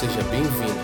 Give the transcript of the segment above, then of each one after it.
seja bem-vindo.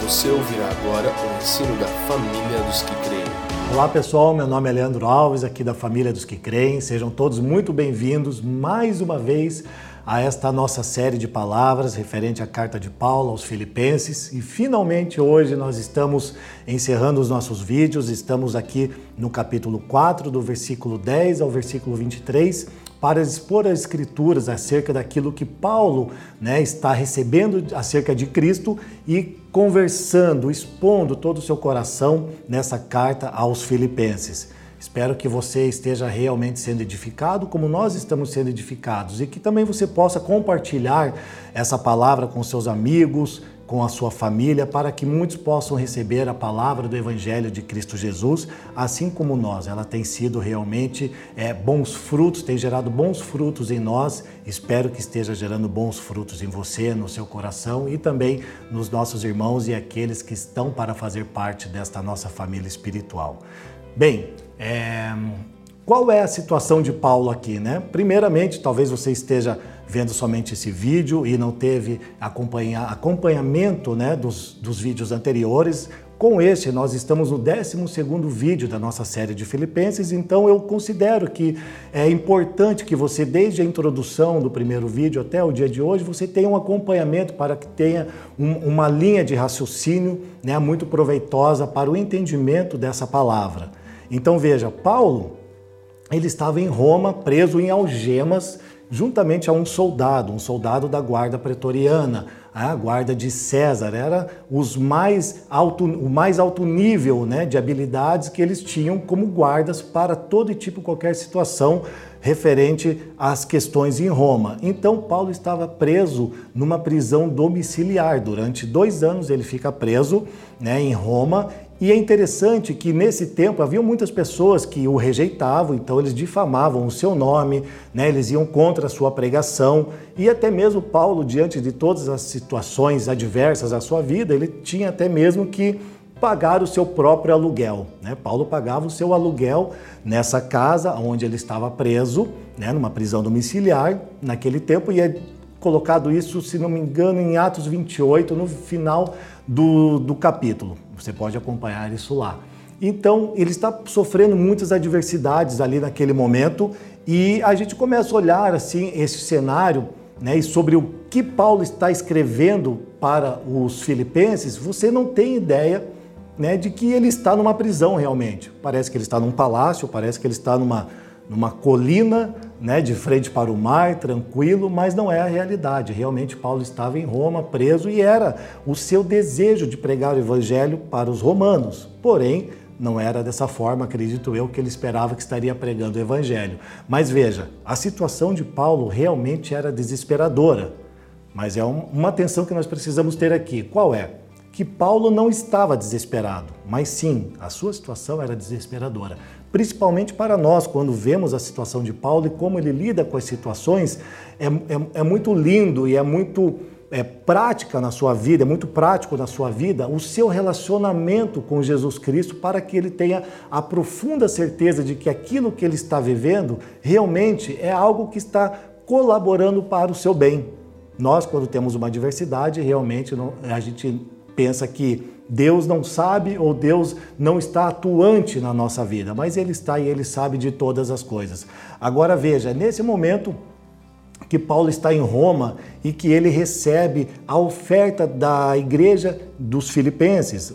Você ouvirá agora o ensino da família dos que creem. Olá pessoal, meu nome é Leandro Alves, aqui da família dos que creem. Sejam todos muito bem-vindos mais uma vez a esta nossa série de palavras referente à carta de Paulo aos Filipenses. E finalmente hoje nós estamos encerrando os nossos vídeos, estamos aqui no capítulo 4, do versículo 10 ao versículo 23 para expor as escrituras acerca daquilo que Paulo né, está recebendo acerca de Cristo e conversando, expondo todo o seu coração nessa carta aos Filipenses. Espero que você esteja realmente sendo edificado, como nós estamos sendo edificados, e que também você possa compartilhar essa palavra com seus amigos, com a sua família, para que muitos possam receber a palavra do Evangelho de Cristo Jesus, assim como nós. Ela tem sido realmente é, bons frutos, tem gerado bons frutos em nós. Espero que esteja gerando bons frutos em você, no seu coração e também nos nossos irmãos e aqueles que estão para fazer parte desta nossa família espiritual. Bem, é, qual é a situação de Paulo aqui, né? Primeiramente, talvez você esteja vendo somente esse vídeo e não teve acompanha, acompanhamento né, dos, dos vídeos anteriores. Com este, nós estamos no 12 vídeo da nossa série de Filipenses, então eu considero que é importante que você, desde a introdução do primeiro vídeo até o dia de hoje, você tenha um acompanhamento para que tenha um, uma linha de raciocínio né, muito proveitosa para o entendimento dessa palavra. Então veja, Paulo, ele estava em Roma, preso em algemas, juntamente a um soldado, um soldado da guarda pretoriana, a guarda de César. Era os mais alto, o mais alto nível né, de habilidades que eles tinham como guardas para todo e tipo qualquer situação referente às questões em Roma. Então Paulo estava preso numa prisão domiciliar. Durante dois anos ele fica preso né, em Roma e é interessante que nesse tempo havia muitas pessoas que o rejeitavam, então eles difamavam o seu nome, né? eles iam contra a sua pregação, e até mesmo Paulo, diante de todas as situações adversas à sua vida, ele tinha até mesmo que pagar o seu próprio aluguel. Né? Paulo pagava o seu aluguel nessa casa onde ele estava preso, né? numa prisão domiciliar naquele tempo, e é colocado isso, se não me engano, em Atos 28, no final do, do capítulo. Você pode acompanhar isso lá. Então, ele está sofrendo muitas adversidades ali naquele momento e a gente começa a olhar assim esse cenário né, e sobre o que Paulo está escrevendo para os filipenses, você não tem ideia né, de que ele está numa prisão realmente. Parece que ele está num palácio, parece que ele está numa, numa colina, né, de frente para o mar, tranquilo, mas não é a realidade. Realmente Paulo estava em Roma, preso, e era o seu desejo de pregar o evangelho para os romanos. Porém, não era dessa forma, acredito eu, que ele esperava que estaria pregando o evangelho. Mas veja, a situação de Paulo realmente era desesperadora. Mas é uma atenção que nós precisamos ter aqui. Qual é? Que Paulo não estava desesperado, mas sim, a sua situação era desesperadora principalmente para nós, quando vemos a situação de Paulo e como ele lida com as situações, é, é, é muito lindo e é muito é, prática na sua vida, é muito prático na sua vida o seu relacionamento com Jesus Cristo para que ele tenha a profunda certeza de que aquilo que ele está vivendo realmente é algo que está colaborando para o seu bem. Nós, quando temos uma adversidade, realmente não, a gente pensa que Deus não sabe ou Deus não está atuante na nossa vida, mas Ele está e Ele sabe de todas as coisas. Agora veja, nesse momento que Paulo está em Roma e que ele recebe a oferta da igreja dos filipenses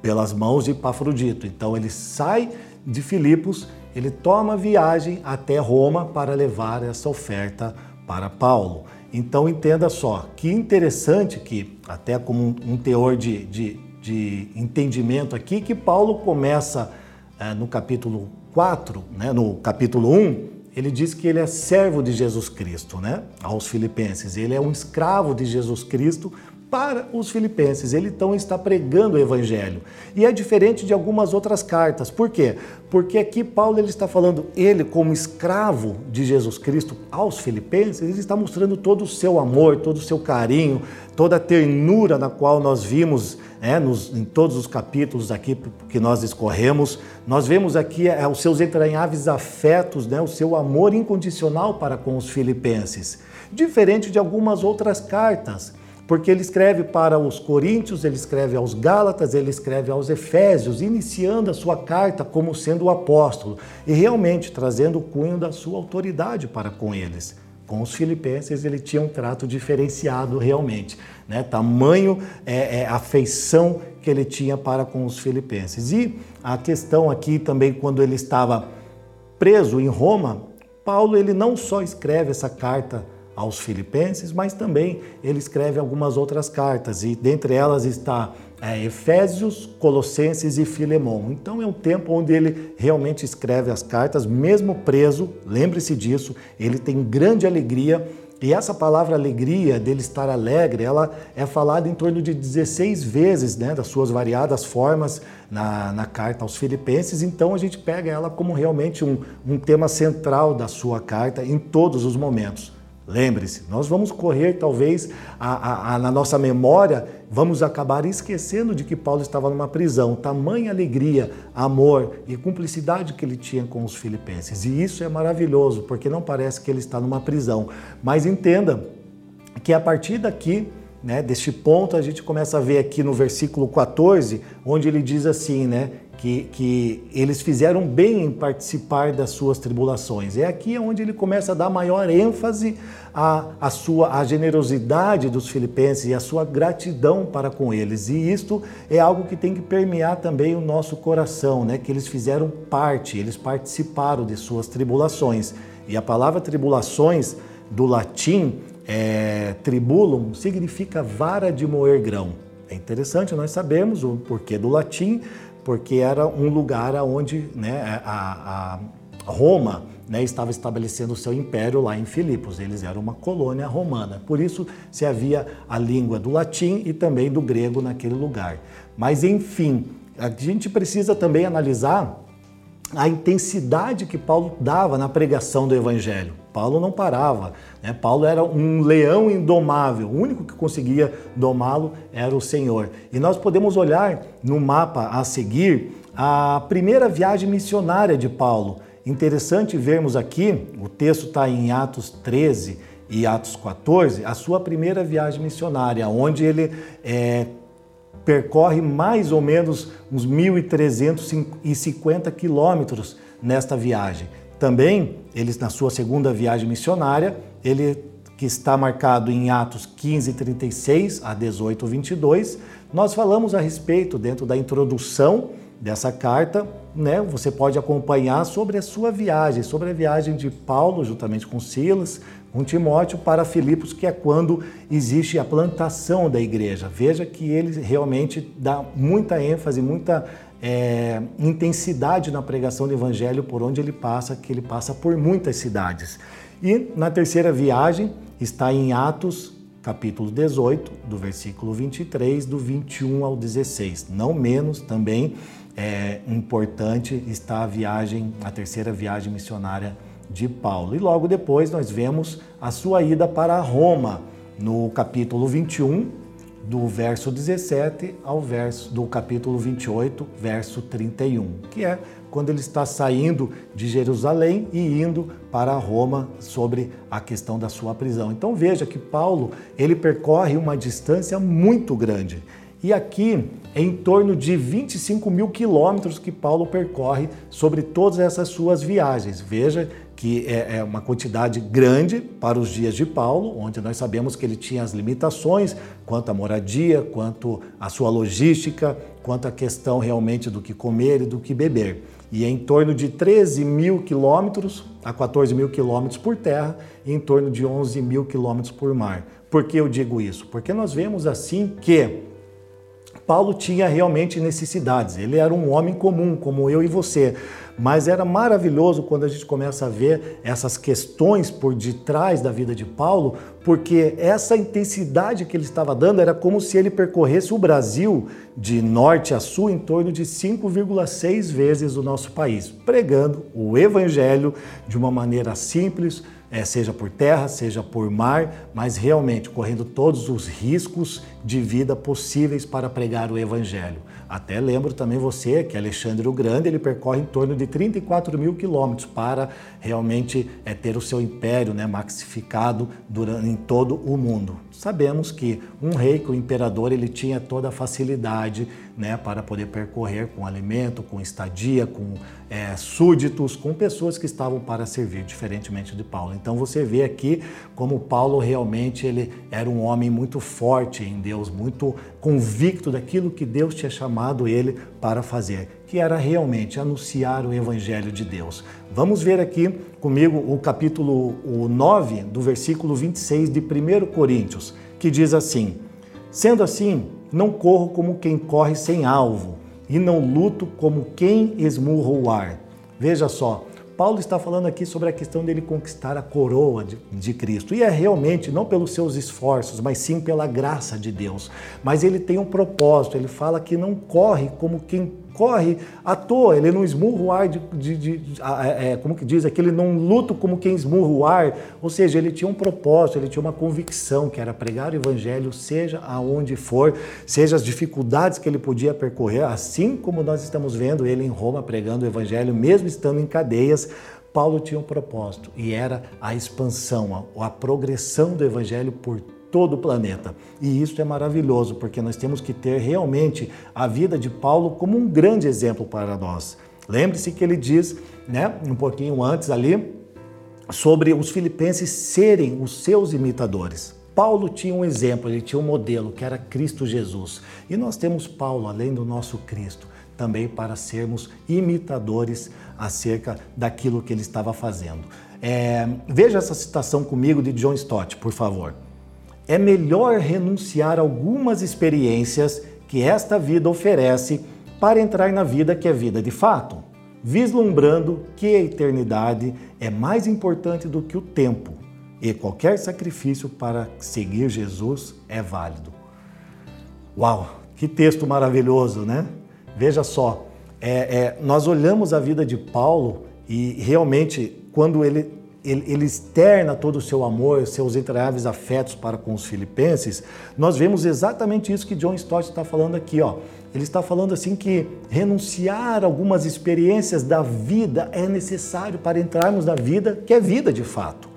pelas mãos de Epafrodito. Então ele sai de Filipos, ele toma viagem até Roma para levar essa oferta para Paulo. Então entenda só, que interessante que, até como um teor de, de de entendimento aqui que Paulo começa é, no capítulo 4, né, no capítulo 1, ele diz que ele é servo de Jesus Cristo, né, aos filipenses. Ele é um escravo de Jesus Cristo para os filipenses. Ele então está pregando o evangelho. E é diferente de algumas outras cartas. Por quê? Porque aqui Paulo ele está falando, ele como escravo de Jesus Cristo aos filipenses, ele está mostrando todo o seu amor, todo o seu carinho, toda a ternura na qual nós vimos né, nos, em todos os capítulos aqui que nós escorremos. Nós vemos aqui é, os seus entranháveis afetos, né, o seu amor incondicional para com os filipenses. Diferente de algumas outras cartas porque ele escreve para os coríntios, ele escreve aos gálatas, ele escreve aos efésios, iniciando a sua carta como sendo o apóstolo e realmente trazendo o cunho da sua autoridade para com eles. Com os filipenses ele tinha um trato diferenciado realmente, né? Tamanho é, é afeição que ele tinha para com os filipenses. E a questão aqui também quando ele estava preso em Roma, Paulo ele não só escreve essa carta aos Filipenses, mas também ele escreve algumas outras cartas, e dentre elas está é, Efésios, Colossenses e Filemão. Então é um tempo onde ele realmente escreve as cartas, mesmo preso, lembre-se disso, ele tem grande alegria. E essa palavra alegria, dele estar alegre, ela é falada em torno de 16 vezes, né, das suas variadas formas na, na carta aos Filipenses. Então a gente pega ela como realmente um, um tema central da sua carta em todos os momentos. Lembre-se, nós vamos correr talvez a, a, a, na nossa memória, vamos acabar esquecendo de que Paulo estava numa prisão. Tamanha alegria, amor e cumplicidade que ele tinha com os filipenses. E isso é maravilhoso, porque não parece que ele está numa prisão. Mas entenda que a partir daqui né, deste ponto, a gente começa a ver aqui no versículo 14, onde ele diz assim, né, que, que eles fizeram bem em participar das suas tribulações. É aqui onde ele começa a dar maior ênfase à, à sua à generosidade dos filipenses e à sua gratidão para com eles. E isto é algo que tem que permear também o nosso coração, né? que eles fizeram parte, eles participaram de suas tribulações. E a palavra tribulações do latim é, tribulum significa vara de moer grão. É interessante nós sabemos o porquê do latim, porque era um lugar onde né, a, a Roma né, estava estabelecendo o seu império lá em Filipos. Eles eram uma colônia romana. Por isso se havia a língua do latim e também do grego naquele lugar. Mas enfim, a gente precisa também analisar a intensidade que Paulo dava na pregação do evangelho. Paulo não parava. Né? Paulo era um leão indomável, o único que conseguia domá-lo era o Senhor. E nós podemos olhar no mapa a seguir a primeira viagem missionária de Paulo. Interessante vermos aqui, o texto está em Atos 13 e Atos 14, a sua primeira viagem missionária, onde ele é, percorre mais ou menos uns 1.350 quilômetros nesta viagem. Também, eles na sua segunda viagem missionária, ele que está marcado em Atos 15, 36 a 18, 22, nós falamos a respeito dentro da introdução dessa carta, né? Você pode acompanhar sobre a sua viagem, sobre a viagem de Paulo juntamente com Silas, com Timóteo para Filipos, que é quando existe a plantação da igreja. Veja que ele realmente dá muita ênfase, muita é, intensidade na pregação do evangelho por onde ele passa, que ele passa por muitas cidades. E na terceira viagem está em Atos, capítulo 18, do versículo 23, do 21 ao 16. Não menos também é importante está a viagem, a terceira viagem missionária de Paulo. E logo depois nós vemos a sua ida para Roma, no capítulo 21, do verso 17 ao verso do capítulo 28, verso 31, que é quando ele está saindo de Jerusalém e indo para Roma sobre a questão da sua prisão. Então veja que Paulo ele percorre uma distância muito grande. E aqui é em torno de 25 mil quilômetros que Paulo percorre sobre todas essas suas viagens. Veja que é, é uma quantidade grande para os dias de Paulo, onde nós sabemos que ele tinha as limitações quanto à moradia, quanto à sua logística, quanto à questão realmente do que comer e do que beber. E é em torno de 13 mil quilômetros a 14 mil quilômetros por terra e em torno de 11 mil quilômetros por mar. Por que eu digo isso? Porque nós vemos assim que Paulo tinha realmente necessidades. Ele era um homem comum, como eu e você. Mas era maravilhoso quando a gente começa a ver essas questões por detrás da vida de Paulo, porque essa intensidade que ele estava dando era como se ele percorresse o Brasil de norte a sul em torno de 5,6 vezes o nosso país, pregando o evangelho de uma maneira simples, é, seja por terra, seja por mar, mas realmente correndo todos os riscos de vida possíveis para pregar o Evangelho. Até lembro também você que Alexandre o Grande ele percorre em torno de 34 mil quilômetros para realmente é, ter o seu império né, maxificado durante, em todo o mundo. Sabemos que um rei, que o imperador, ele tinha toda a facilidade né, para poder percorrer com alimento, com estadia, com é, súditos, com pessoas que estavam para servir, diferentemente de Paulo. Então você vê aqui como Paulo realmente ele era um homem muito forte em Deus, muito convicto daquilo que Deus tinha chamado ele para fazer, que era realmente anunciar o evangelho de Deus. Vamos ver aqui comigo o capítulo 9 do versículo 26 de 1 Coríntios, que diz assim: Sendo assim, não corro como quem corre sem alvo, e não luto como quem esmurra o ar. Veja só, Paulo está falando aqui sobre a questão dele conquistar a coroa de, de, Cristo. E é realmente não pelos seus esforços, mas sim pela graça de Deus. Mas ele tem um propósito, ele fala que não corre como quem corre à toa, ele não esmurra o ar de, de, de é, como que diz, aquele não luta como quem esmurra o ar, ou seja, ele tinha um propósito, ele tinha uma convicção que era pregar o evangelho, seja aonde for, seja as dificuldades que ele podia percorrer, assim como nós estamos vendo ele em Roma pregando o evangelho, mesmo estando em cadeias, Paulo tinha um propósito e era a expansão, a, a progressão do evangelho por todo o planeta. E isso é maravilhoso, porque nós temos que ter realmente a vida de Paulo como um grande exemplo para nós. Lembre-se que ele diz, né, um pouquinho antes ali, sobre os filipenses serem os seus imitadores. Paulo tinha um exemplo, ele tinha um modelo que era Cristo Jesus. E nós temos Paulo, além do nosso Cristo, também para sermos imitadores acerca daquilo que ele estava fazendo. É, veja essa citação comigo de John Stott, por favor é melhor renunciar algumas experiências que esta vida oferece para entrar na vida que é vida de fato, vislumbrando que a eternidade é mais importante do que o tempo e qualquer sacrifício para seguir Jesus é válido. Uau, que texto maravilhoso, né? Veja só, é, é, nós olhamos a vida de Paulo e realmente quando ele ele, ele externa todo o seu amor, seus entranháveis afetos para com os filipenses, nós vemos exatamente isso que John Stott está falando aqui. Ó. Ele está falando assim que renunciar algumas experiências da vida é necessário para entrarmos na vida que é vida de fato.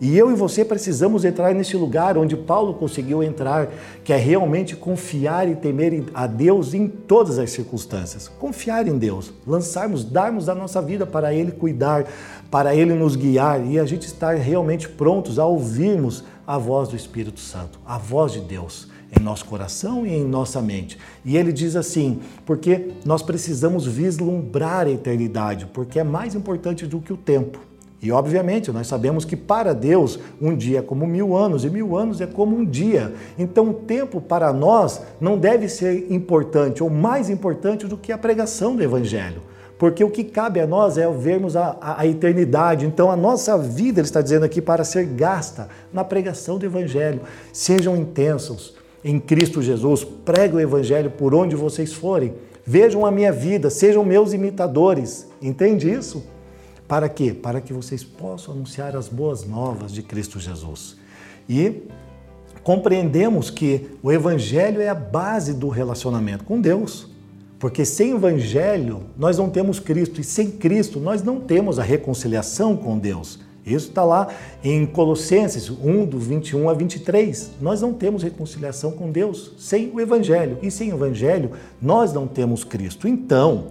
E eu e você precisamos entrar nesse lugar onde Paulo conseguiu entrar, que é realmente confiar e temer a Deus em todas as circunstâncias. Confiar em Deus, lançarmos, darmos a nossa vida para Ele cuidar, para Ele nos guiar e a gente estar realmente prontos a ouvirmos a voz do Espírito Santo, a voz de Deus em nosso coração e em nossa mente. E ele diz assim: porque nós precisamos vislumbrar a eternidade, porque é mais importante do que o tempo. E obviamente nós sabemos que para Deus um dia é como mil anos e mil anos é como um dia. Então o tempo para nós não deve ser importante ou mais importante do que a pregação do Evangelho. Porque o que cabe a nós é vermos a, a, a eternidade. Então a nossa vida, ele está dizendo aqui, para ser gasta na pregação do Evangelho. Sejam intensos em Cristo Jesus, pregue o Evangelho por onde vocês forem. Vejam a minha vida, sejam meus imitadores. Entende isso? Para quê? Para que vocês possam anunciar as boas novas de Cristo Jesus. E compreendemos que o Evangelho é a base do relacionamento com Deus. Porque sem Evangelho nós não temos Cristo, e sem Cristo nós não temos a reconciliação com Deus. Isso está lá em Colossenses 1, do 21 a 23. Nós não temos reconciliação com Deus sem o Evangelho. E sem o Evangelho, nós não temos Cristo. Então,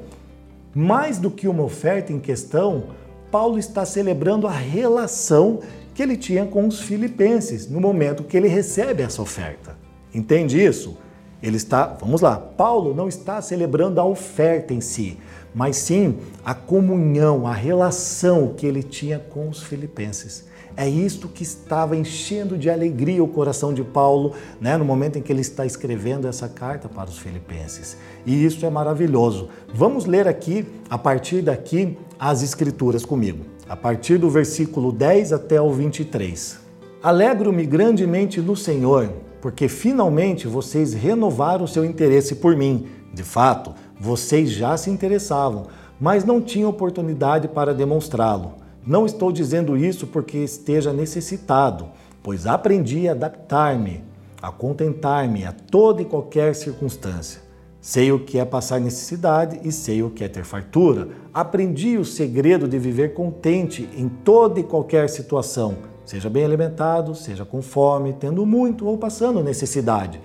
mais do que uma oferta em questão, Paulo está celebrando a relação que ele tinha com os filipenses no momento que ele recebe essa oferta. Entende isso? Ele está, vamos lá, Paulo não está celebrando a oferta em si, mas sim a comunhão, a relação que ele tinha com os filipenses. É isto que estava enchendo de alegria o coração de Paulo, né, no momento em que ele está escrevendo essa carta para os filipenses. E isso é maravilhoso. Vamos ler aqui, a partir daqui, as escrituras comigo. A partir do versículo 10 até o 23. Alegro-me grandemente no Senhor, porque finalmente vocês renovaram seu interesse por mim. De fato, vocês já se interessavam, mas não tinham oportunidade para demonstrá-lo. Não estou dizendo isso porque esteja necessitado, pois aprendi a adaptar-me, a contentar-me a toda e qualquer circunstância. Sei o que é passar necessidade e sei o que é ter fartura. Aprendi o segredo de viver contente em toda e qualquer situação, seja bem alimentado, seja com fome, tendo muito ou passando necessidade.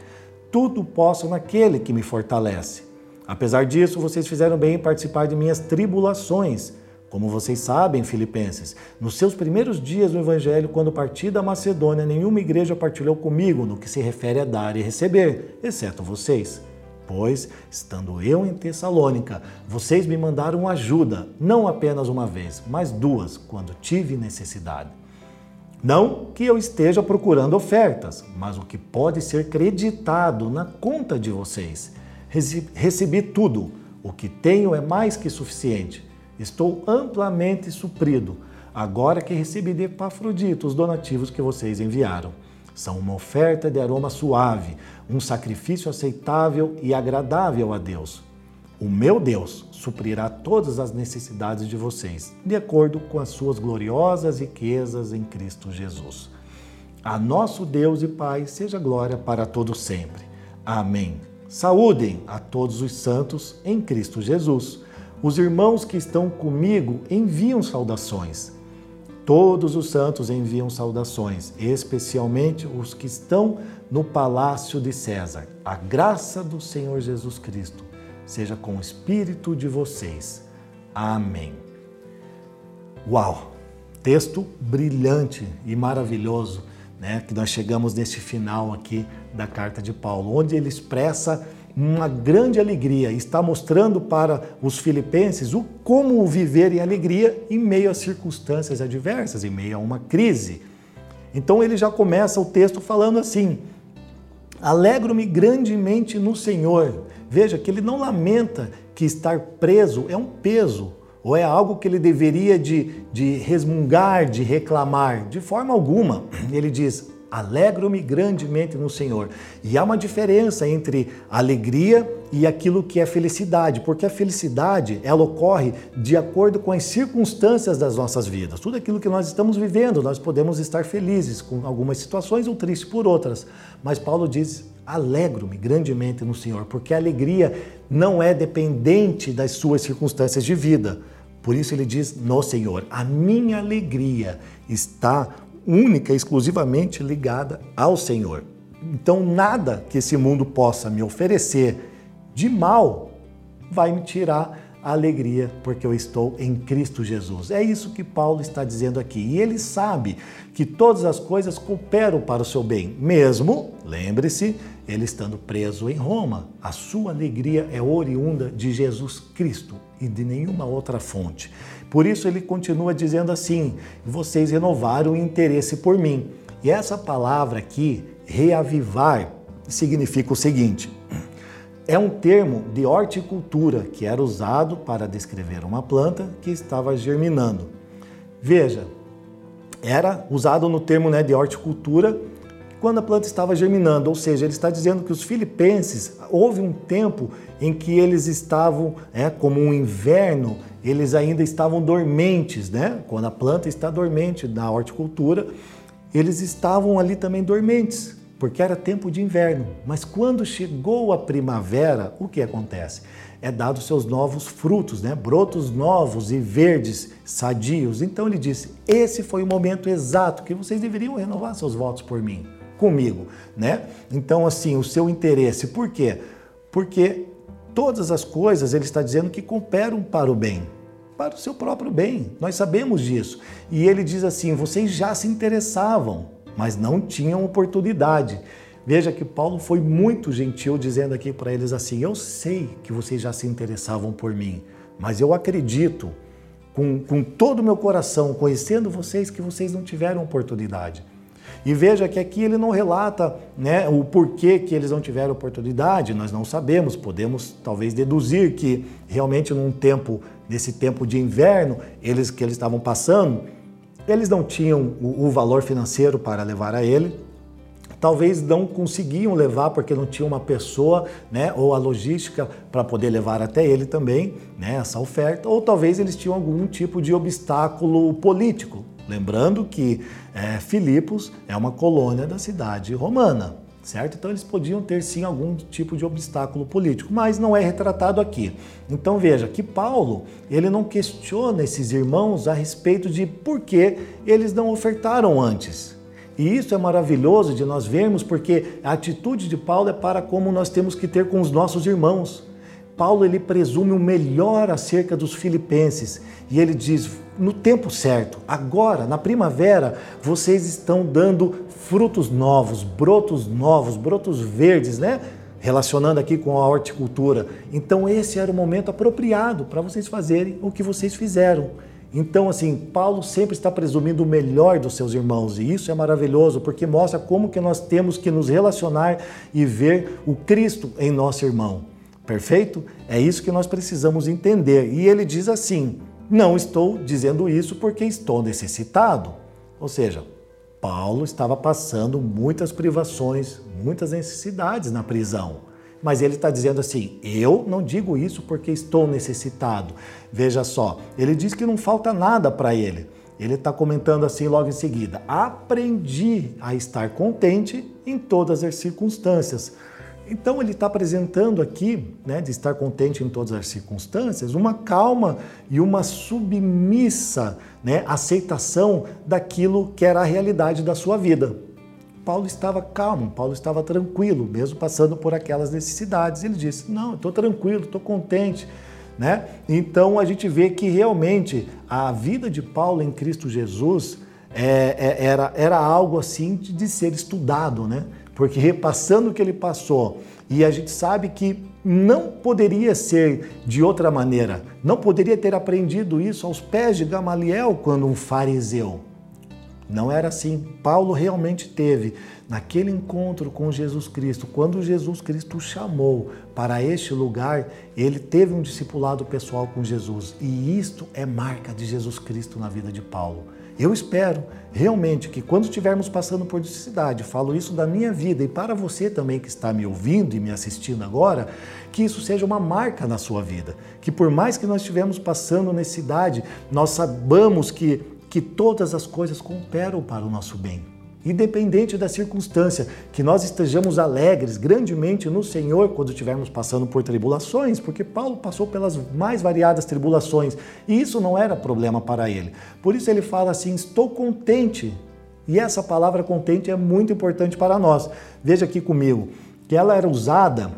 Tudo posso naquele que me fortalece. Apesar disso, vocês fizeram bem em participar de minhas tribulações. Como vocês sabem, filipenses, nos seus primeiros dias no Evangelho, quando parti da Macedônia, nenhuma igreja partilhou comigo no que se refere a dar e receber, exceto vocês. Pois, estando eu em Tessalônica, vocês me mandaram ajuda, não apenas uma vez, mas duas, quando tive necessidade. Não que eu esteja procurando ofertas, mas o que pode ser creditado na conta de vocês. Recebi tudo, o que tenho é mais que suficiente. Estou amplamente suprido, agora que recebi de Epafrodito os donativos que vocês enviaram. São uma oferta de aroma suave, um sacrifício aceitável e agradável a Deus. O meu Deus suprirá todas as necessidades de vocês, de acordo com as suas gloriosas riquezas em Cristo Jesus. A nosso Deus e Pai seja glória para todos sempre. Amém. Saúdem a todos os santos em Cristo Jesus. Os irmãos que estão comigo enviam saudações. Todos os santos enviam saudações, especialmente os que estão no palácio de César. A graça do Senhor Jesus Cristo seja com o espírito de vocês. Amém. Uau! Texto brilhante e maravilhoso, né? Que nós chegamos nesse final aqui da carta de Paulo, onde ele expressa uma grande alegria, está mostrando para os filipenses o como viver em alegria em meio a circunstâncias adversas, em meio a uma crise. Então ele já começa o texto falando assim: Alegro-me grandemente no Senhor. Veja que ele não lamenta que estar preso é um peso, ou é algo que ele deveria de, de resmungar, de reclamar, de forma alguma. Ele diz: Alegro-me grandemente no Senhor. E há uma diferença entre alegria e aquilo que é felicidade, porque a felicidade ela ocorre de acordo com as circunstâncias das nossas vidas. Tudo aquilo que nós estamos vivendo, nós podemos estar felizes com algumas situações ou tristes por outras. Mas Paulo diz: alegro-me grandemente no Senhor, porque a alegria não é dependente das suas circunstâncias de vida. Por isso ele diz no Senhor: a minha alegria está única e exclusivamente ligada ao Senhor. Então, nada que esse mundo possa me oferecer de mal vai me tirar a alegria, porque eu estou em Cristo Jesus. É isso que Paulo está dizendo aqui. E ele sabe que todas as coisas cooperam para o seu bem, mesmo, lembre-se, ele estando preso em Roma. A sua alegria é oriunda de Jesus Cristo e de nenhuma outra fonte. Por isso ele continua dizendo assim: vocês renovaram o interesse por mim. E essa palavra aqui, reavivar, significa o seguinte: é um termo de horticultura que era usado para descrever uma planta que estava germinando. Veja, era usado no termo né, de horticultura quando a planta estava germinando, ou seja, ele está dizendo que os filipenses, houve um tempo em que eles estavam, é, como um inverno, eles ainda estavam dormentes, né? Quando a planta está dormente na horticultura, eles estavam ali também dormentes, porque era tempo de inverno. Mas quando chegou a primavera, o que acontece? É dado seus novos frutos, né? Brotos novos e verdes, sadios. Então ele disse: "Esse foi o momento exato que vocês deveriam renovar seus votos por mim, comigo", né? Então assim, o seu interesse, por quê? Porque todas as coisas ele está dizendo que cooperam para o bem, para o seu próprio bem. Nós sabemos disso. E ele diz assim: vocês já se interessavam, mas não tinham oportunidade. Veja que Paulo foi muito gentil dizendo aqui para eles assim: Eu sei que vocês já se interessavam por mim, mas eu acredito com, com todo o meu coração, conhecendo vocês, que vocês não tiveram oportunidade. E veja que aqui ele não relata né, o porquê que eles não tiveram oportunidade, nós não sabemos, podemos talvez deduzir que realmente num tempo, nesse tempo de inverno, eles que eles estavam passando, eles não tinham o, o valor financeiro para levar a ele, talvez não conseguiam levar porque não tinha uma pessoa, né, ou a logística para poder levar até ele também, né, essa oferta, ou talvez eles tinham algum tipo de obstáculo político. Lembrando que é, Filipos é uma colônia da cidade romana, certo? Então eles podiam ter sim algum tipo de obstáculo político, mas não é retratado aqui. Então veja que Paulo, ele não questiona esses irmãos a respeito de por que eles não ofertaram antes. E isso é maravilhoso de nós vermos, porque a atitude de Paulo é para como nós temos que ter com os nossos irmãos. Paulo ele presume o melhor acerca dos filipenses e ele diz: no tempo certo, agora, na primavera, vocês estão dando frutos novos, brotos novos, brotos verdes, né? Relacionando aqui com a horticultura. Então, esse era o momento apropriado para vocês fazerem o que vocês fizeram. Então, assim, Paulo sempre está presumindo o melhor dos seus irmãos, e isso é maravilhoso, porque mostra como que nós temos que nos relacionar e ver o Cristo em nosso irmão. Perfeito? É isso que nós precisamos entender. E ele diz assim: Não estou dizendo isso porque estou necessitado. Ou seja, Paulo estava passando muitas privações, muitas necessidades na prisão. Mas ele está dizendo assim: eu não digo isso porque estou necessitado. Veja só, ele diz que não falta nada para ele. Ele está comentando assim logo em seguida: aprendi a estar contente em todas as circunstâncias. Então ele está apresentando aqui, né, de estar contente em todas as circunstâncias, uma calma e uma submissa né, aceitação daquilo que era a realidade da sua vida. Paulo estava calmo, Paulo estava tranquilo, mesmo passando por aquelas necessidades. Ele disse: Não, estou tranquilo, estou contente. Né? Então a gente vê que realmente a vida de Paulo em Cristo Jesus é, é, era, era algo assim de, ser estudado, né? Porque repassando o que ele passou, e a gente sabe que não poderia ser de outra maneira, não poderia ter aprendido isso aos pés de Gamaliel quando um fariseu. Não era assim. Paulo realmente teve naquele encontro com Jesus Cristo, quando Jesus Cristo o chamou para este lugar, ele teve um discipulado pessoal com Jesus. E isto é marca de Jesus Cristo na vida de Paulo. Eu espero realmente que quando estivermos passando por necessidade, falo isso da minha vida e para você também que está me ouvindo e me assistindo agora, que isso seja uma marca na sua vida. Que por mais que nós estivermos passando necessidade, nós sabamos que que todas as coisas cooperam para o nosso bem. Independente da circunstância, que nós estejamos alegres grandemente no Senhor quando estivermos passando por tribulações, porque Paulo passou pelas mais variadas tribulações e isso não era problema para ele. Por isso ele fala assim: estou contente. E essa palavra contente é muito importante para nós. Veja aqui comigo que ela era usada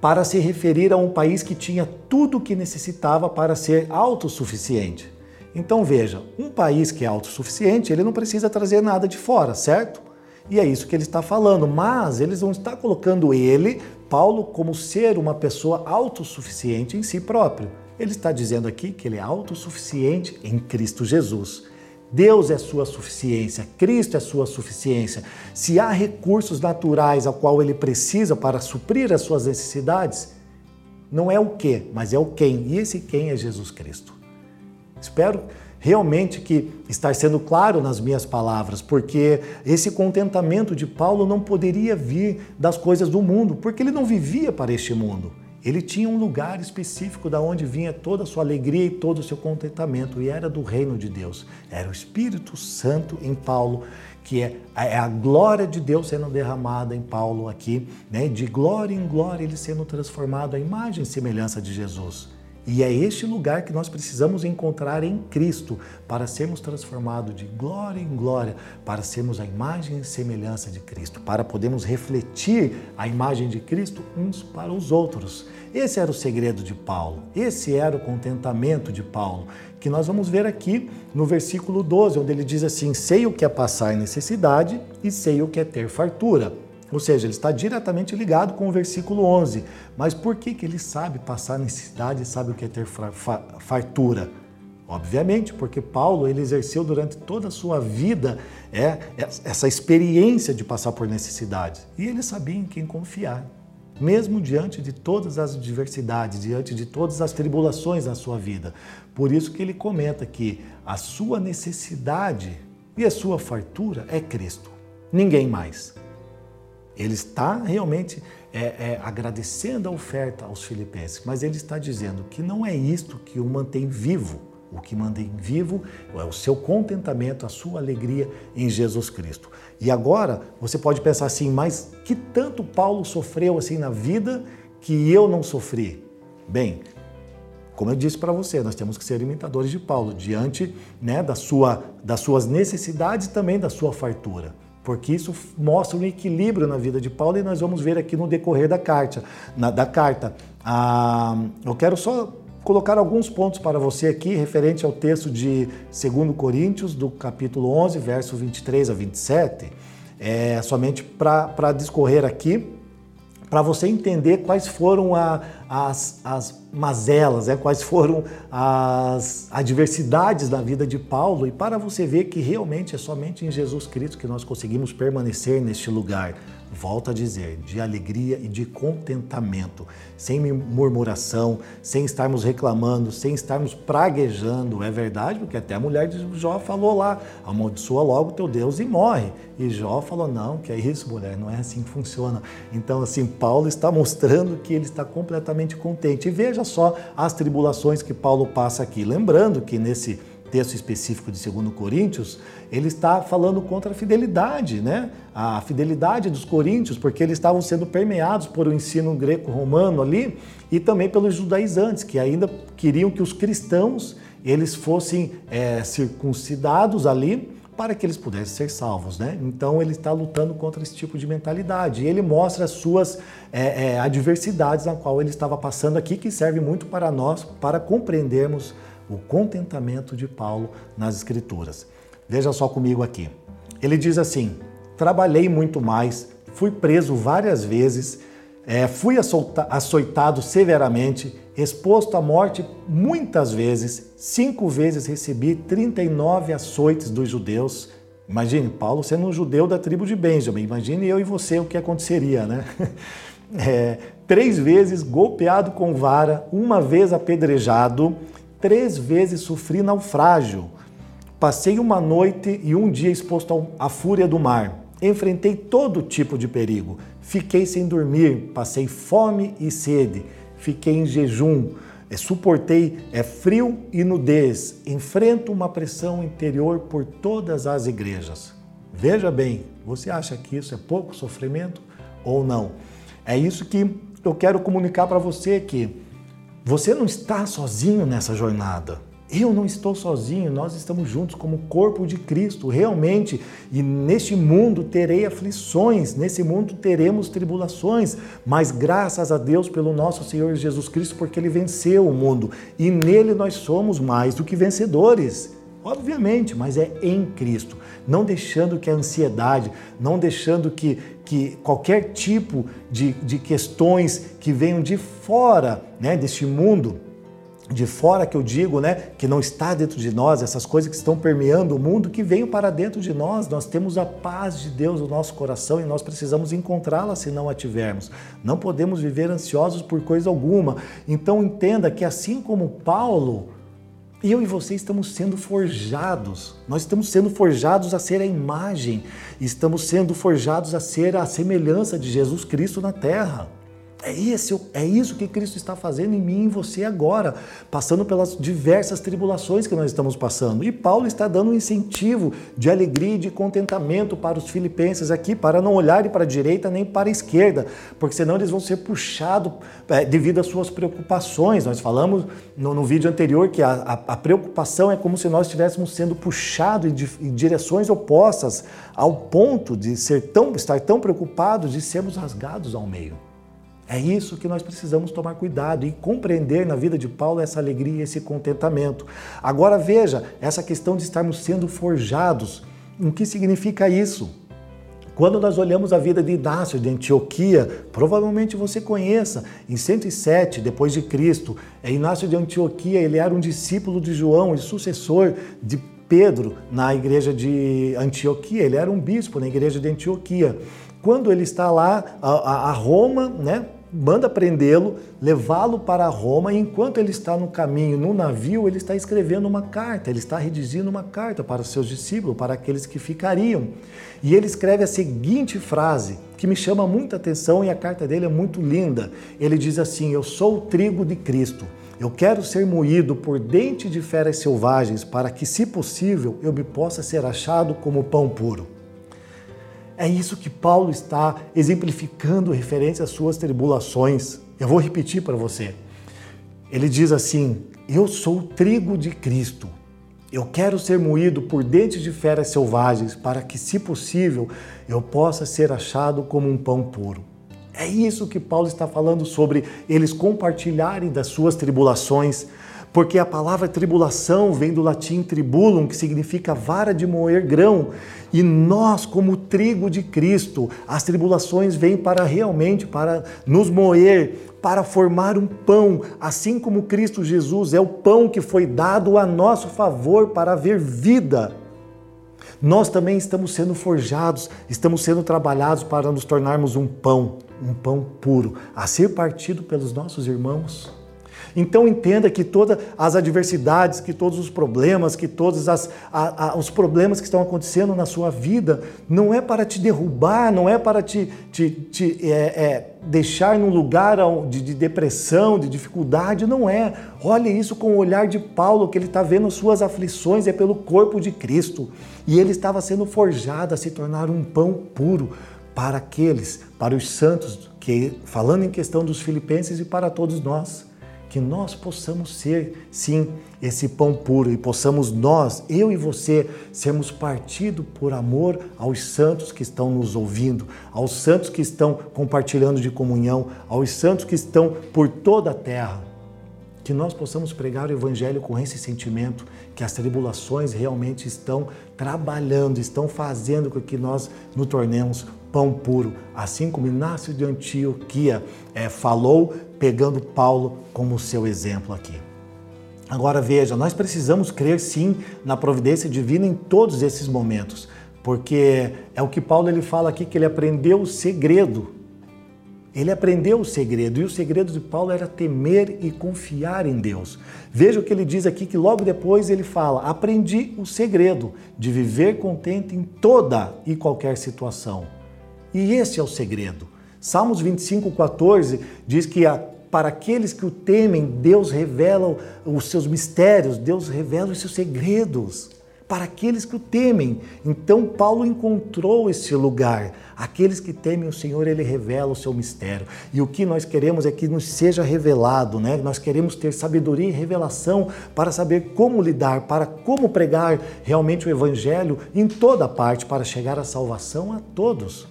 para se referir a um país que tinha tudo o que necessitava para ser autossuficiente. Então veja, um país que é autossuficiente, ele não precisa trazer nada de fora, certo? E é isso que ele está falando, mas eles vão estar colocando ele, Paulo, como ser uma pessoa autossuficiente em si próprio. Ele está dizendo aqui que ele é autossuficiente em Cristo Jesus. Deus é sua suficiência, Cristo é sua suficiência. Se há recursos naturais ao qual ele precisa para suprir as suas necessidades, não é o que, mas é o quem. E esse quem é Jesus Cristo. Espero realmente que estar sendo claro nas minhas palavras, porque esse contentamento de Paulo não poderia vir das coisas do mundo, porque ele não vivia para este mundo. Ele tinha um lugar específico da onde vinha toda a sua alegria e todo o seu contentamento, e era do reino de Deus. Era o Espírito Santo em Paulo, que é a é glória de Deus sendo derramada em Paulo aqui, né? de glória em glória ele sendo transformado à imagem e semelhança de Jesus. E é este lugar que nós precisamos encontrar em Cristo para sermos transformados de glória em glória, para sermos a imagem e semelhança de Cristo, para podermos refletir a imagem de Cristo uns para os outros. Esse era o segredo de Paulo, esse era o contentamento de Paulo, que nós vamos ver aqui no versículo 12, onde ele diz assim: Sei o que é passar necessidade e sei o que é ter fartura. Ou seja, ele está diretamente ligado com o versículo 11. Mas por que, que ele sabe passar necessidade sabe o que é ter fartura? Obviamente, porque Paulo ele exerceu durante toda a sua vida é, essa experiência de passar por necessidades. E ele sabia em quem confiar. Mesmo diante de todas as adversidades, diante de todas as tribulações na sua vida. Por isso que ele comenta que a sua necessidade e a sua fartura é Cristo. ninguém mais. Ele está realmente é, é, agradecendo a oferta aos filipenses, mas ele está dizendo que não é isto que o mantém vivo. O que mantém vivo é o seu contentamento, a sua alegria em Jesus Cristo. E agora você pode pensar assim, mas que tanto Paulo sofreu assim na vida que eu não sofri? Bem, como eu disse para você, nós temos que ser imitadores de Paulo diante né, da sua, das suas necessidades e também da sua fartura porque isso mostra um equilíbrio na vida de Paulo e nós vamos ver aqui no decorrer da carta. Na, da carta. Ah, eu quero só colocar alguns pontos para você aqui referente ao texto de 2 Coríntios, do capítulo 11, verso 23 a 27, é, somente para discorrer aqui para você entender quais foram a, as, as mazelas, é, quais foram as adversidades da vida de Paulo e para você ver que realmente é somente em Jesus Cristo que nós conseguimos permanecer neste lugar volto a dizer, de alegria e de contentamento, sem murmuração, sem estarmos reclamando, sem estarmos praguejando. É verdade, porque até a mulher de Jó falou lá: amaldiçoa logo teu Deus e morre. E Jó falou: não, que é isso, mulher, não é assim que funciona. Então, assim, Paulo está mostrando que ele está completamente contente. E veja só as tribulações que Paulo passa aqui. Lembrando que nesse texto específico de 2 Coríntios, ele está falando contra a fidelidade, né? A fidelidade dos coríntios, porque eles estavam sendo permeados por o ensino greco-romano ali e também pelos judaizantes, que ainda queriam que os cristãos eles fossem é, circuncidados ali para que eles pudessem ser salvos, né? Então ele está lutando contra esse tipo de mentalidade. E ele mostra as suas é, é, adversidades na qual ele estava passando aqui, que serve muito para nós, para compreendermos o contentamento de Paulo nas Escrituras. Veja só comigo aqui. Ele diz assim: trabalhei muito mais, fui preso várias vezes, é, fui açoitado severamente, exposto à morte muitas vezes, cinco vezes recebi 39 açoites dos judeus. Imagine, Paulo sendo um judeu da tribo de Benjamin, imagine eu e você o que aconteceria, né? É, três vezes golpeado com vara, uma vez apedrejado, Três vezes sofri naufrágio. Passei uma noite e um dia exposto à fúria do mar. Enfrentei todo tipo de perigo. Fiquei sem dormir, passei fome e sede. Fiquei em jejum, é, suportei é, frio e nudez. Enfrento uma pressão interior por todas as igrejas. Veja bem, você acha que isso é pouco sofrimento ou não? É isso que eu quero comunicar para você aqui. Você não está sozinho nessa jornada. Eu não estou sozinho, nós estamos juntos como corpo de Cristo, realmente. E neste mundo terei aflições, nesse mundo teremos tribulações, mas graças a Deus pelo nosso Senhor Jesus Cristo, porque ele venceu o mundo e nele nós somos mais do que vencedores. Obviamente, mas é em Cristo, não deixando que a ansiedade, não deixando que, que qualquer tipo de, de questões que venham de fora né, deste mundo, de fora que eu digo, né, que não está dentro de nós, essas coisas que estão permeando o mundo, que venham para dentro de nós. Nós temos a paz de Deus no nosso coração e nós precisamos encontrá-la se não a tivermos. Não podemos viver ansiosos por coisa alguma. Então entenda que assim como Paulo, eu e você estamos sendo forjados. Nós estamos sendo forjados a ser a imagem, estamos sendo forjados a ser a semelhança de Jesus Cristo na terra. É isso, é isso que Cristo está fazendo em mim e em você agora, passando pelas diversas tribulações que nós estamos passando. E Paulo está dando um incentivo de alegria e de contentamento para os filipenses aqui, para não olharem para a direita nem para a esquerda, porque senão eles vão ser puxados é, devido às suas preocupações. Nós falamos no, no vídeo anterior que a, a, a, preocupação é como se nós estivéssemos sendo puxados em, em direções opostas, ao ponto de ser tão, estar tão preocupados de sermos rasgados ao meio. É isso que nós precisamos tomar cuidado e compreender na vida de Paulo essa alegria, esse contentamento. Agora veja essa questão de estarmos sendo forjados. O que significa isso? Quando nós olhamos a vida de Inácio de Antioquia, provavelmente você conheça, em 107 depois de Cristo, é Inácio de Antioquia, ele era um discípulo de João e sucessor de Pedro na igreja de Antioquia, ele era um bispo na igreja de Antioquia. Quando ele está lá a, a Roma, né, manda prendê-lo, levá-lo para Roma, e enquanto ele está no caminho, no navio, ele está escrevendo uma carta, ele está redigindo uma carta para os seus discípulos, para aqueles que ficariam. E ele escreve a seguinte frase, que me chama muita atenção e a carta dele é muito linda. Ele diz assim: Eu sou o trigo de Cristo. Eu quero ser moído por dente de feras selvagens, para que, se possível, eu me possa ser achado como pão puro. É isso que Paulo está exemplificando referente às suas tribulações. Eu vou repetir para você. Ele diz assim: Eu sou o trigo de Cristo. Eu quero ser moído por dentes de feras selvagens, para que, se possível, eu possa ser achado como um pão puro. É isso que Paulo está falando sobre eles compartilharem das suas tribulações, porque a palavra tribulação vem do latim tribulum, que significa vara de moer grão, e nós, como trigo de Cristo, as tribulações vêm para realmente para nos moer, para formar um pão, assim como Cristo Jesus é o pão que foi dado a nosso favor para haver vida. Nós também estamos sendo forjados, estamos sendo trabalhados para nos tornarmos um pão, um pão puro, a ser partido pelos nossos irmãos. Então entenda que todas as adversidades, que todos os problemas, que todos as, a, a, os problemas que estão acontecendo na sua vida, não é para te derrubar, não é para te, te, te é, é, deixar num lugar de, de, depressão, de dificuldade, não é. Olhe isso com o olhar de Paulo, que ele está vendo suas aflições, é pelo corpo de Cristo. E ele estava sendo forjado a se tornar um pão puro para aqueles, para os santos, que falando em questão dos filipenses e para todos nós que nós possamos ser, sim, esse pão puro e possamos nós, eu e você, sermos partido por amor aos santos que estão nos ouvindo, aos santos que estão compartilhando de comunhão, aos santos que estão por toda a terra. Que nós possamos pregar o Evangelho com esse sentimento, que as tribulações realmente estão trabalhando, estão fazendo com que nós nos tornemos pão puro, assim como Inácio de Antioquia é, falou, pegando Paulo como seu exemplo aqui. Agora veja, nós precisamos crer sim na providência divina em todos esses momentos, porque é o que Paulo ele fala aqui que ele aprendeu o segredo. Ele aprendeu o segredo e o segredo de Paulo era temer e confiar em Deus. Veja o que ele diz aqui que logo depois ele fala: "Aprendi o segredo de viver contente em toda e qualquer situação". E esse é o segredo. Salmos 25, 14 diz que a, para aqueles que o temem, Deus revela os seus mistérios, Deus revela os seus segredos. Para aqueles que o temem. Então, Paulo encontrou esse lugar. Aqueles que temem o Senhor, ele revela o seu mistério. E o que nós queremos é que nos seja revelado, né? Nós queremos ter sabedoria e revelação para saber como lidar, para como pregar realmente o Evangelho em toda parte, para chegar à salvação a todos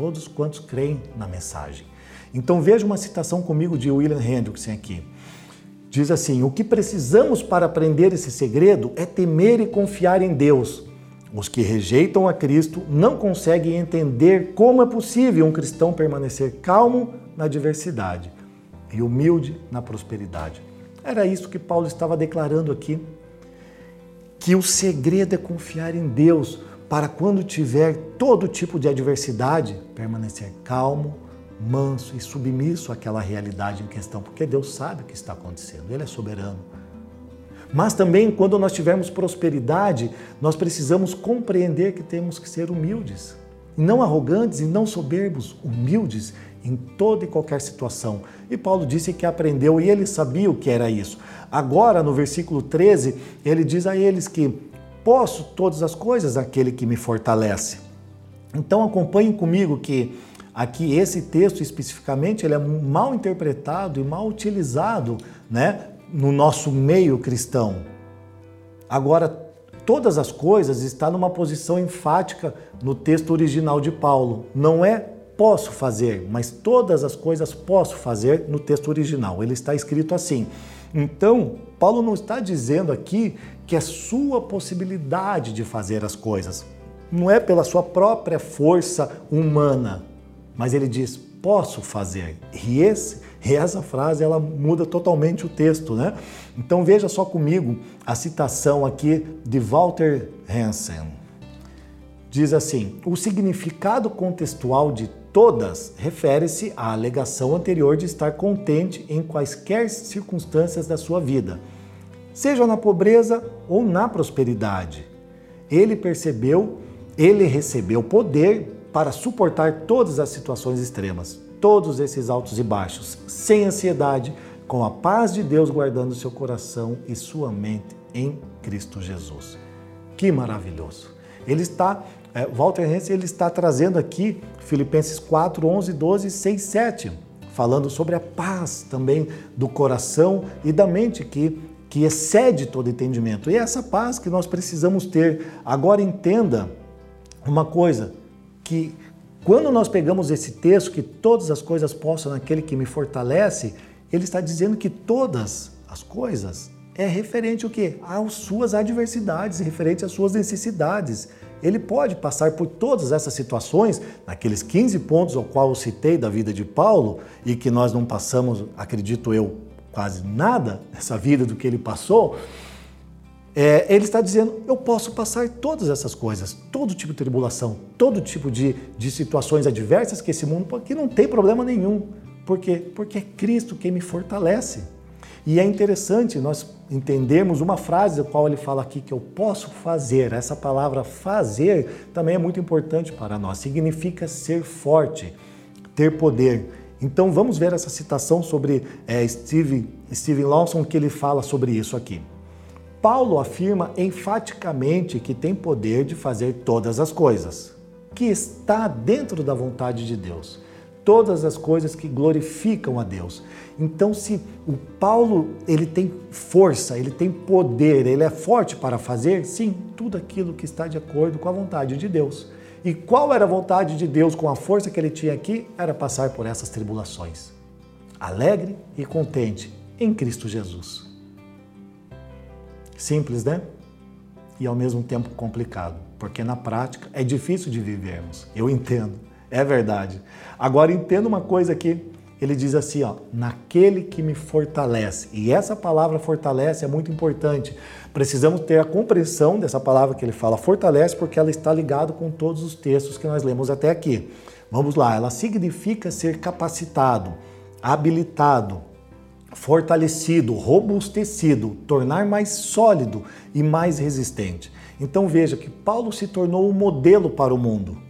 todos quantos creem na mensagem. Então veja uma citação comigo de William Hendrickson aqui. Diz assim: O que precisamos para aprender esse segredo é temer e confiar em Deus. Os que rejeitam a Cristo não conseguem entender como é possível um cristão permanecer calmo na adversidade e humilde na prosperidade. Era isso que Paulo estava declarando aqui. Que o segredo é confiar em Deus, para quando tiver todo tipo de adversidade, permanecer calmo, manso e submisso àquela realidade em questão, porque Deus sabe o que está acontecendo, Ele é soberano. Mas também, quando nós tivermos prosperidade, nós precisamos compreender que temos que ser humildes, não arrogantes e não soberbos, humildes em toda e qualquer situação. E Paulo disse que aprendeu e ele sabia o que era isso. Agora, no versículo 13, ele diz a eles que Posso todas as coisas aquele que me fortalece. Então acompanhem comigo que aqui esse texto especificamente ele é mal interpretado e mal utilizado, né, no nosso meio cristão. Agora todas as coisas está numa posição enfática no texto original de Paulo. Não é posso fazer, mas todas as coisas posso fazer no texto original. Ele está escrito assim. Então, Paulo não está dizendo aqui que é sua possibilidade de fazer as coisas. Não é pela sua própria força humana, mas ele diz: posso fazer. E, esse, e essa frase ela muda totalmente o texto, né? Então veja só comigo a citação aqui de Walter Hansen. Diz assim: o significado contextual de todas refere-se à alegação anterior de estar contente em quaisquer circunstâncias da sua vida, seja na pobreza ou na prosperidade. Ele percebeu, ele recebeu poder para suportar todas as situações extremas, todos esses altos e baixos, sem ansiedade, com a paz de Deus guardando seu coração e sua mente em Cristo Jesus. Que maravilhoso! Ele está, é, Walter Hense, ele está trazendo aqui Filipenses 4, 11, 12, 6, 7, falando sobre a paz também do coração e da mente que, que excede todo entendimento. E é essa paz que nós precisamos ter. Agora entenda uma coisa, que quando nós pegamos esse texto, que todas as coisas possam naquele que me fortalece, ele está dizendo que todas as coisas é referente o quê? Às suas adversidades, referente às suas necessidades. Ele pode passar por todas essas situações, naqueles 15 pontos ao qual eu citei da vida de Paulo, e que nós não passamos, acredito eu, quase nada nessa vida do que ele passou. É, ele está dizendo: eu posso passar todas essas coisas, todo tipo de tribulação, todo tipo de, de situações adversas que esse mundo, que não tem problema nenhum. Por quê? Porque é Cristo quem me fortalece. E é interessante nós entendermos uma frase a qual ele fala aqui que eu posso fazer. Essa palavra fazer também é muito importante para nós. Significa ser forte, ter poder. Então vamos ver essa citação sobre é, Steve, Steven Lawson que ele fala sobre isso aqui. Paulo afirma enfaticamente que tem poder de fazer todas as coisas, que está dentro da vontade de Deus todas as coisas que glorificam a Deus. Então, se o Paulo ele tem força, ele tem poder, ele é forte para fazer, sim, tudo aquilo que está de acordo com a vontade de Deus. E qual era a vontade de Deus com a força que ele tinha aqui? Era passar por essas tribulações. Alegre e contente em Cristo Jesus. Simples, né? E ao mesmo tempo complicado, porque na prática é difícil de vivermos. Eu entendo. É verdade. Agora entenda uma coisa aqui. Ele diz assim, ó, naquele que me fortalece. E essa palavra fortalece é muito importante. Precisamos ter a compreensão dessa palavra que ele fala fortalece, porque ela está ligada com todos os textos que nós lemos até aqui. Vamos lá, ela significa ser capacitado, habilitado, fortalecido, robustecido, tornar mais sólido e mais resistente. Então veja que Paulo se tornou um modelo para o mundo.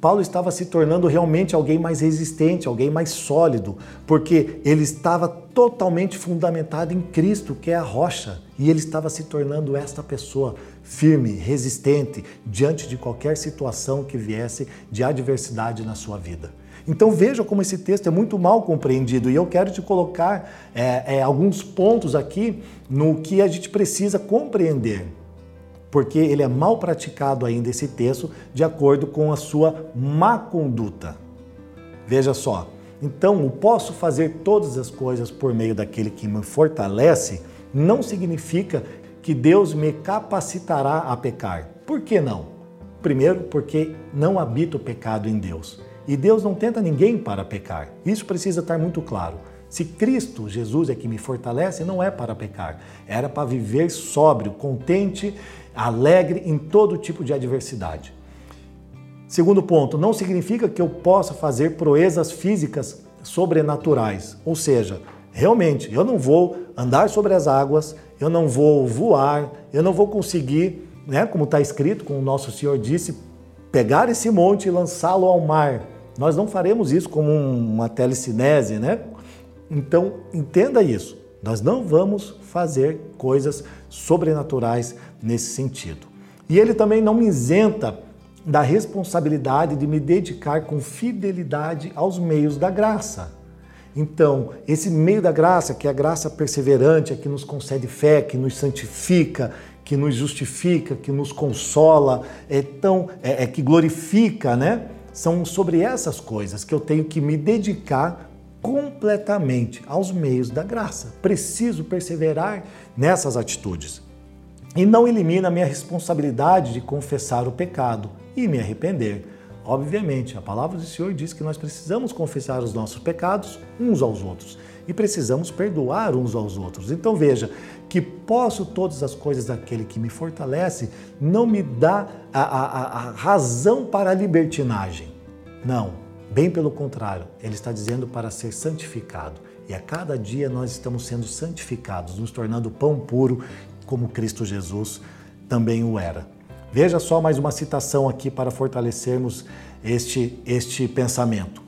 Paulo estava se tornando realmente alguém mais resistente, alguém mais sólido, porque ele estava totalmente fundamentado em Cristo, que é a rocha, e ele estava se tornando esta pessoa firme, resistente diante de qualquer situação que viesse de adversidade na sua vida. Então veja como esse texto é muito mal compreendido e eu quero te colocar é, é, alguns pontos aqui no que a gente precisa compreender porque ele é mal praticado ainda esse texto de acordo com a sua má conduta. Veja só, então o posso fazer todas as coisas por meio daquele que me fortalece não significa que Deus me capacitará a pecar. Por que não? Primeiro, porque não habita o pecado em Deus. E Deus não tenta ninguém para pecar. Isso precisa estar muito claro. Se Cristo, Jesus, é que me fortalece, não é para pecar. Era para viver sóbrio, contente alegre em todo tipo de adversidade. Segundo ponto, não significa que eu possa fazer proezas físicas sobrenaturais, ou seja, realmente eu não vou andar sobre as águas, eu não vou voar, eu não vou conseguir, né, como está escrito, como o nosso Senhor disse, pegar esse monte e lançá-lo ao mar. Nós não faremos isso como uma telecinese, né? Então, entenda isso. Nós não vamos fazer coisas sobrenaturais nesse sentido. E ele também não me isenta da responsabilidade de me dedicar com fidelidade aos meios da graça. Então, esse meio da graça, que é a graça perseverante, é que nos concede fé, que nos santifica, que nos justifica, que nos consola, é tão é, é que glorifica, né? São sobre essas coisas que eu tenho que me dedicar completamente aos meios da graça. Preciso perseverar nessas atitudes. E não elimina a minha responsabilidade de confessar o pecado e me arrepender. Obviamente, a palavra do Senhor diz que nós precisamos confessar os nossos pecados uns aos outros e precisamos perdoar uns aos outros. Então veja que posso todas as coisas daquele que me fortalece não me dá a, a, a razão para a libertinagem. Não, Bem pelo contrário, ele está dizendo para ser santificado. E a cada dia nós estamos sendo santificados, nos tornando pão puro, como Cristo Jesus também o era. Veja só mais uma citação aqui para fortalecermos este, este pensamento.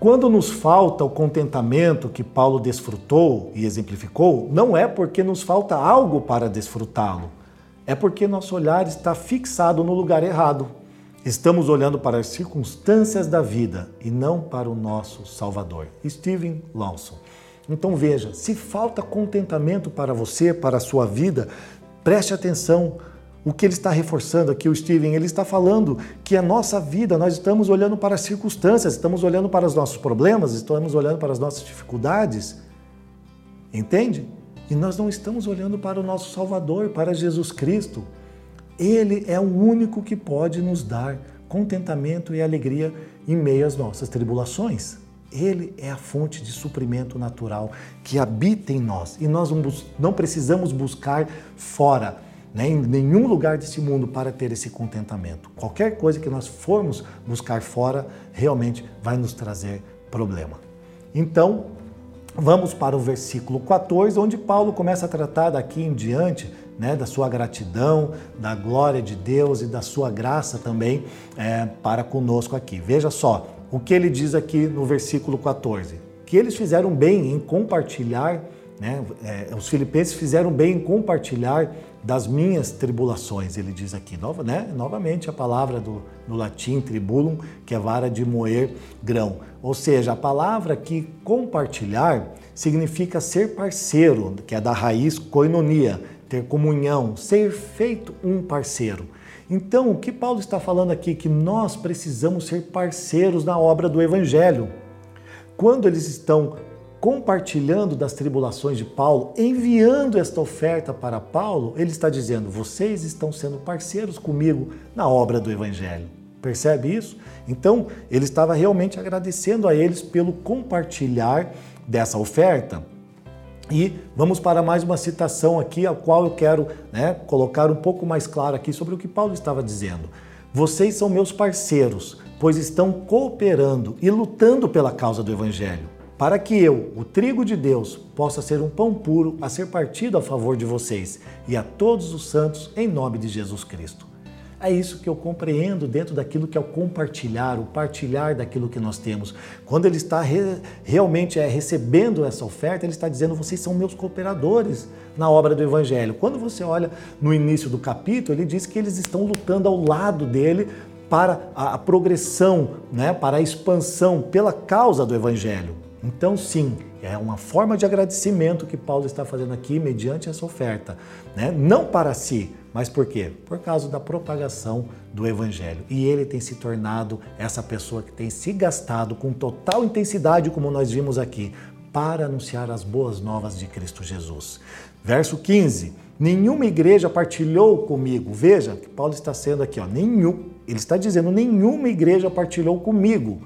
Quando nos falta o contentamento que Paulo desfrutou e exemplificou, não é porque nos falta algo para desfrutá-lo, é porque nosso olhar está fixado no lugar errado. Estamos olhando para as circunstâncias da vida e não para o nosso Salvador. Stephen Lawson. Então veja, se falta contentamento para você, para a sua vida, preste atenção o que ele está reforçando aqui, o Steven, ele está falando que a nossa vida, nós estamos olhando para as circunstâncias, estamos olhando para os nossos problemas, estamos olhando para as nossas dificuldades. Entende? E nós não estamos olhando para o nosso Salvador, para Jesus Cristo. Ele é o único que pode nos dar contentamento e alegria em meio às nossas tribulações. Ele é a fonte de suprimento natural que habita em nós e nós não precisamos buscar fora né, em nenhum lugar desse mundo para ter esse contentamento. Qualquer coisa que nós formos buscar fora realmente vai nos trazer problema. Então, vamos para o versículo 14, onde Paulo começa a tratar daqui em diante né, da sua gratidão, da glória de Deus e da sua graça também é, para conosco aqui. Veja só o que ele diz aqui no versículo 14: que eles fizeram bem em compartilhar, né, é, os filipenses fizeram bem em compartilhar das minhas tribulações, ele diz aqui, nova, né? novamente a palavra do, latim tribulum, que é vara de moer grão. Ou seja, a palavra que compartilhar significa ser parceiro, que é da raiz koinonia, ter comunhão, ser feito um parceiro. Então, o que Paulo está falando aqui? Que nós precisamos ser parceiros na obra do Evangelho. Quando eles estão compartilhando das tribulações de Paulo, enviando esta oferta para Paulo, ele está dizendo: vocês estão sendo parceiros comigo na obra do Evangelho. Percebe isso? Então, ele estava realmente agradecendo a eles pelo compartilhar dessa oferta. E vamos para mais uma citação aqui, a qual eu quero né, colocar um pouco mais claro aqui sobre o que Paulo estava dizendo. Vocês são meus parceiros, pois estão cooperando e lutando pela causa do Evangelho para que eu, o trigo de Deus, possa ser um pão puro a ser partido a favor de vocês e a todos os santos em nome de Jesus Cristo. É isso que eu compreendo dentro daquilo que é o compartilhar, o partilhar daquilo que nós temos. Quando ele está re, realmente é, recebendo essa oferta, ele está dizendo: vocês são meus cooperadores na obra do Evangelho. Quando você olha no início do capítulo, ele diz que eles estão lutando ao lado dele para a progressão, né, para a expansão pela causa do Evangelho. Então, sim, é uma forma de agradecimento que Paulo está fazendo aqui mediante essa oferta. Né? Não para si, mas por quê? Por causa da propagação do Evangelho. E ele tem se tornado essa pessoa que tem se gastado com total intensidade, como nós vimos aqui, para anunciar as boas novas de Cristo Jesus. Verso 15: Nenhuma igreja partilhou comigo. Veja que Paulo está sendo aqui, ó, nenhum. Ele está dizendo: nenhuma igreja partilhou comigo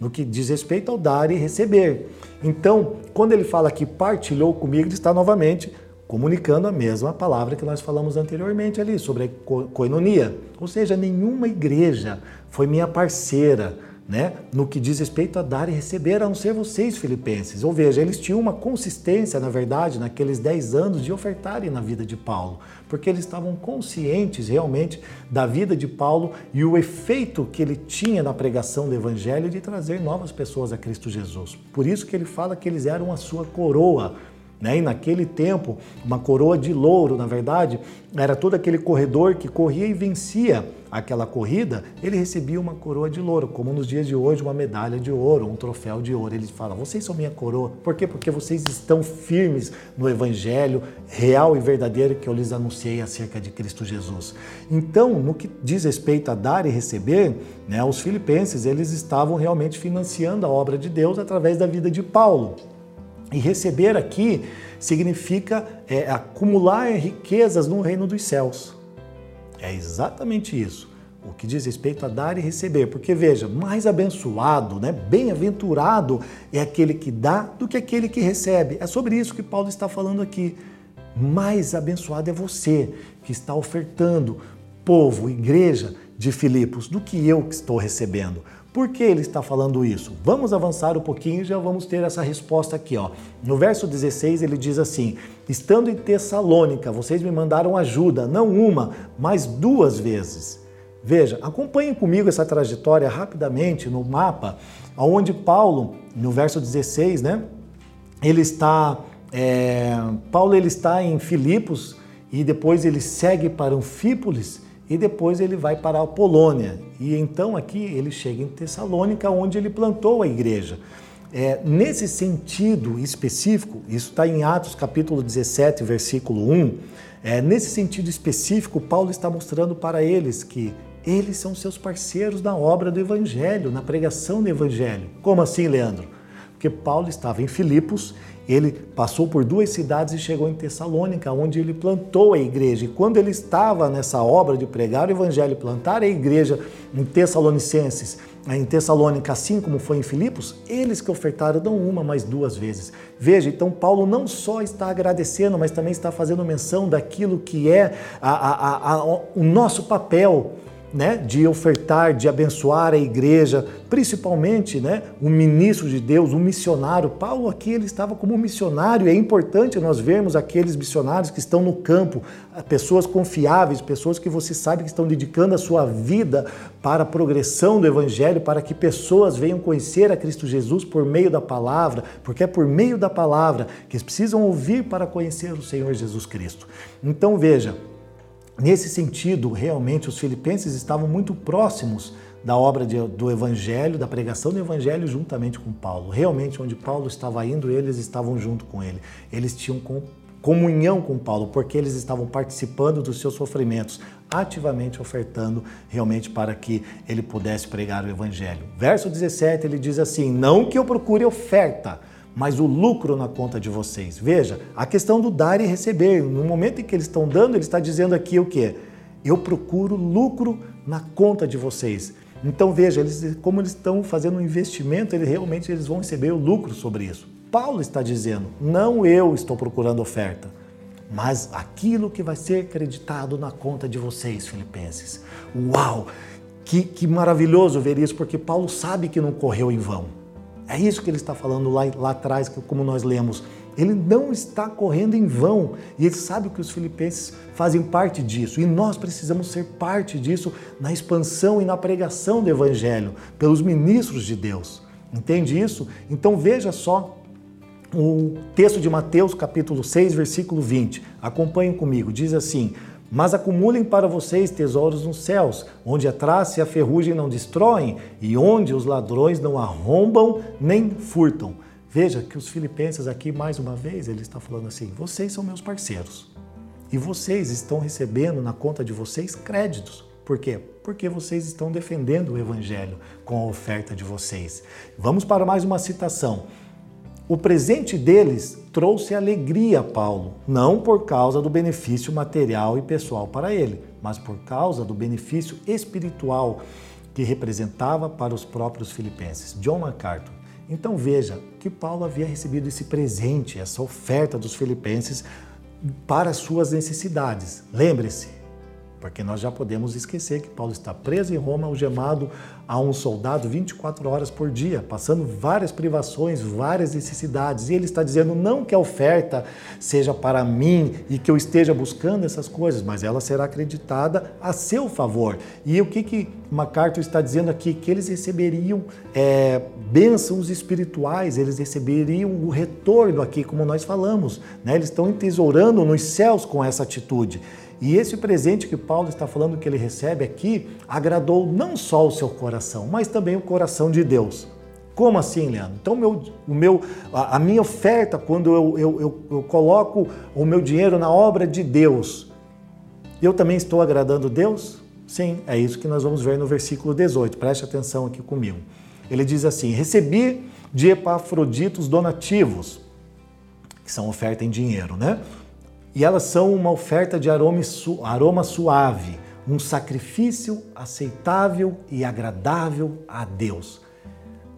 no que diz respeito ao dar e receber. Então, quando ele fala que partilhou comigo, ele está novamente comunicando a mesma palavra que nós falamos anteriormente ali, sobre a coinonia. Ou seja, nenhuma igreja foi minha parceira né, no que diz respeito a dar e receber, a não ser vocês, filipenses. Ou veja, eles tinham uma consistência, na verdade, naqueles 10 anos de ofertarem na vida de Paulo, porque eles estavam conscientes realmente da vida de Paulo e o efeito que ele tinha na pregação do Evangelho de trazer novas pessoas a Cristo Jesus. Por isso que ele fala que eles eram a sua coroa, né? E naquele tempo, uma coroa de louro, na verdade, era todo aquele corredor que corria e vencia aquela corrida, ele recebia uma coroa de louro, como nos dias de hoje, uma medalha de ouro, um troféu de ouro. Ele fala: Vocês são minha coroa. Por quê? Porque vocês estão firmes no evangelho real e verdadeiro que eu lhes anunciei acerca de Cristo Jesus. Então, no que diz respeito a dar e receber, né, os filipenses eles estavam realmente financiando a obra de Deus através da vida de Paulo. E receber aqui significa é, acumular riquezas no reino dos céus. É exatamente isso. O que diz respeito a dar e receber. Porque veja, mais abençoado, né, bem-aventurado é aquele que dá do que aquele que recebe. É sobre isso que Paulo está falando aqui. Mais abençoado é você que está ofertando, povo, igreja de Filipos, do que eu que estou recebendo. Por que ele está falando isso? Vamos avançar um pouquinho e já vamos ter essa resposta aqui. Ó. No verso 16 ele diz assim: Estando em Tessalônica, vocês me mandaram ajuda, não uma, mas duas vezes. Veja, acompanhem comigo essa trajetória rapidamente no mapa, onde Paulo, no verso 16, né? Ele está. É, Paulo ele está em Filipos e depois ele segue para Anfípolis e depois ele vai para a Polônia. E então aqui ele chega em Tessalônica, onde ele plantou a igreja. É, nesse sentido específico, isso está em Atos capítulo 17, versículo 1, é, nesse sentido específico, Paulo está mostrando para eles que eles são seus parceiros na obra do Evangelho, na pregação do Evangelho. Como assim, Leandro? Porque Paulo estava em Filipos ele passou por duas cidades e chegou em Tessalônica, onde ele plantou a igreja. E quando ele estava nessa obra de pregar o evangelho, plantar a igreja em Tessalonicenses, em Tessalônica, assim como foi em Filipos, eles que ofertaram não uma, mas duas vezes. Veja, então Paulo não só está agradecendo, mas também está fazendo menção daquilo que é a, a, a, o nosso papel né, de ofertar, de abençoar a igreja, principalmente né, um ministro de Deus, um missionário. Paulo aqui ele estava como missionário, é importante nós vermos aqueles missionários que estão no campo, pessoas confiáveis, pessoas que você sabe que estão dedicando a sua vida para a progressão do evangelho, para que pessoas venham conhecer a Cristo Jesus por meio da palavra, porque é por meio da palavra que eles precisam ouvir para conhecer o Senhor Jesus Cristo. Então veja, Nesse sentido, realmente os filipenses estavam muito próximos da obra de, do Evangelho, da pregação do Evangelho, juntamente com Paulo. Realmente, onde Paulo estava indo, eles estavam junto com ele. Eles tinham comunhão com Paulo, porque eles estavam participando dos seus sofrimentos, ativamente ofertando realmente para que ele pudesse pregar o Evangelho. Verso 17 ele diz assim: Não que eu procure oferta mas o lucro na conta de vocês. Veja, a questão do dar e receber. No momento em que eles estão dando, ele está dizendo aqui o quê? Eu procuro lucro na conta de vocês. Então veja, eles, como eles estão fazendo um investimento, eles realmente eles vão receber o lucro sobre isso. Paulo está dizendo, não eu estou procurando oferta, mas aquilo que vai ser acreditado na conta de vocês, filipenses. Uau! Que, que maravilhoso ver isso, porque Paulo sabe que não correu em vão. É isso que ele está falando lá, lá atrás, como nós lemos. Ele não está correndo em vão e ele sabe que os filipenses fazem parte disso e nós precisamos ser parte disso na expansão e na pregação do Evangelho pelos ministros de Deus. Entende isso? Então veja só o texto de Mateus, capítulo 6, versículo 20. Acompanhem comigo. Diz assim: mas acumulem para vocês tesouros nos céus, onde a traça e a ferrugem não destroem e onde os ladrões não arrombam nem furtam. Veja que os filipenses aqui, mais uma vez, ele está falando assim: vocês são meus parceiros. E vocês estão recebendo na conta de vocês créditos. Por quê? Porque vocês estão defendendo o evangelho com a oferta de vocês. Vamos para mais uma citação. O presente deles trouxe alegria a Paulo, não por causa do benefício material e pessoal para ele, mas por causa do benefício espiritual que representava para os próprios filipenses. John MacArthur. Então veja que Paulo havia recebido esse presente, essa oferta dos filipenses para suas necessidades. Lembre-se, porque nós já podemos esquecer que Paulo está preso em Roma, algemado a um soldado 24 horas por dia, passando várias privações, várias necessidades. E ele está dizendo não que a oferta seja para mim e que eu esteja buscando essas coisas, mas ela será acreditada a seu favor. E o que, que MacArthur está dizendo aqui? Que eles receberiam é, bênçãos espirituais, eles receberiam o retorno aqui, como nós falamos. Né? Eles estão entesourando nos céus com essa atitude. E esse presente que Paulo está falando que ele recebe aqui agradou não só o seu coração, mas também o coração de Deus. Como assim, Leandro? Então, meu, o meu, a, minha oferta, quando eu, eu, eu, eu coloco o meu dinheiro na obra de Deus, eu também estou agradando Deus? Sim, é isso que nós vamos ver no versículo 18. Preste atenção aqui comigo. Ele diz assim: Recebi de Epafroditos donativos, que são oferta em dinheiro, né? E elas são uma oferta de aroma suave, um sacrifício aceitável e agradável a Deus.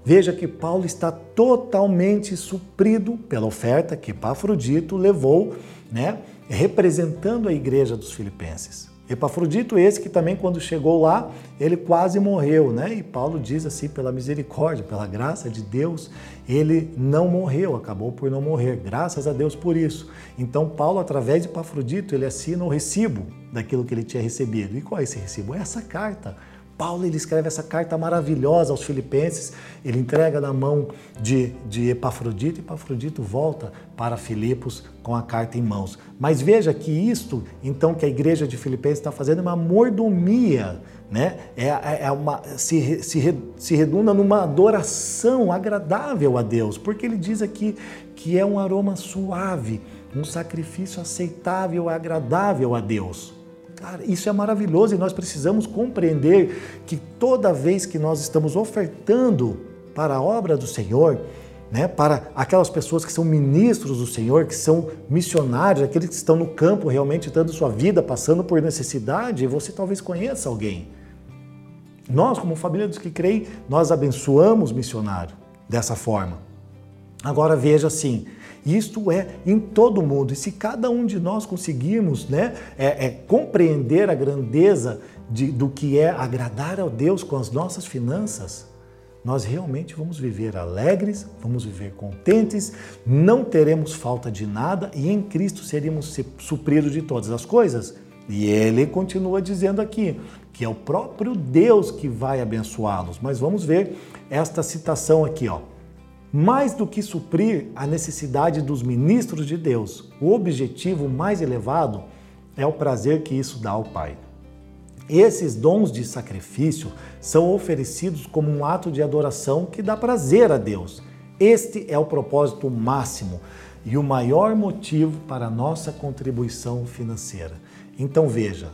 Veja que Paulo está totalmente suprido pela oferta que Epafrodito levou, né, representando a igreja dos filipenses. Epafrodito, esse que também, quando chegou lá, ele quase morreu, né? E Paulo diz assim: pela misericórdia, pela graça de Deus, ele não morreu, acabou por não morrer. Graças a Deus por isso. Então, Paulo, através de Epafrodito, ele assina o recibo daquilo que ele tinha recebido. E qual é esse recibo? É essa carta Paulo ele escreve essa carta maravilhosa aos Filipenses, ele entrega na mão de, de Epafrodito, e Epafrodito volta para Filipos com a carta em mãos. Mas veja que isto, então, que a igreja de Filipenses está fazendo é uma mordomia, né? é, é, é uma, se, se, se redunda numa adoração agradável a Deus, porque ele diz aqui que é um aroma suave, um sacrifício aceitável, agradável a Deus. Cara, isso é maravilhoso e nós precisamos compreender que toda vez que nós estamos ofertando para a obra do Senhor, né, para aquelas pessoas que são ministros do Senhor, que são missionários, aqueles que estão no campo realmente dando sua vida, passando por necessidade, você talvez conheça alguém. Nós, como família dos que creem, nós abençoamos missionário dessa forma. Agora veja assim, isto é em todo o mundo. E se cada um de nós conseguirmos né, é, é, compreender a grandeza de, do que é agradar ao Deus com as nossas finanças, nós realmente vamos viver alegres, vamos viver contentes, não teremos falta de nada e em Cristo seríamos supridos de todas as coisas. E ele continua dizendo aqui que é o próprio Deus que vai abençoá-los. Mas vamos ver esta citação aqui, ó mais do que suprir a necessidade dos ministros de Deus, o objetivo mais elevado é o prazer que isso dá ao Pai. Esses dons de sacrifício são oferecidos como um ato de adoração que dá prazer a Deus. Este é o propósito máximo e o maior motivo para a nossa contribuição financeira. Então veja,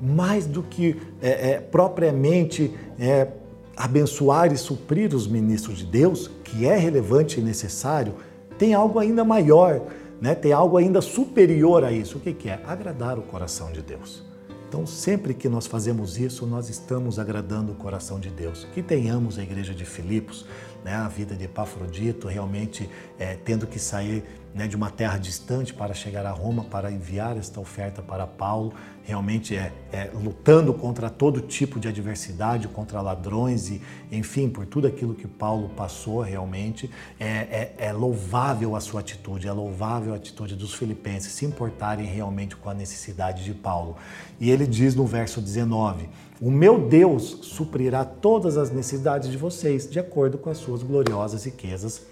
mais do que é, é, propriamente é, abençoar e suprir os ministros de Deus, que é relevante e necessário, tem algo ainda maior, né? tem algo ainda superior a isso. O que, que é? Agradar o coração de Deus. Então, sempre que nós fazemos isso, nós estamos agradando o coração de Deus. Que tenhamos a igreja de Filipos, né, a vida de Epafrodito, realmente é, tendo que sair né, de uma terra distante para chegar a Roma, para enviar esta oferta para Paulo, realmente é, é, lutando contra todo tipo de adversidade, contra ladrões e, enfim, por tudo aquilo que Paulo passou realmente, é, é, é louvável a sua atitude, é louvável a atitude dos filipenses se importarem realmente com a necessidade de Paulo. E ele diz no verso 19: O meu Deus suprirá todas as necessidades de vocês, de acordo com as suas gloriosas riquezas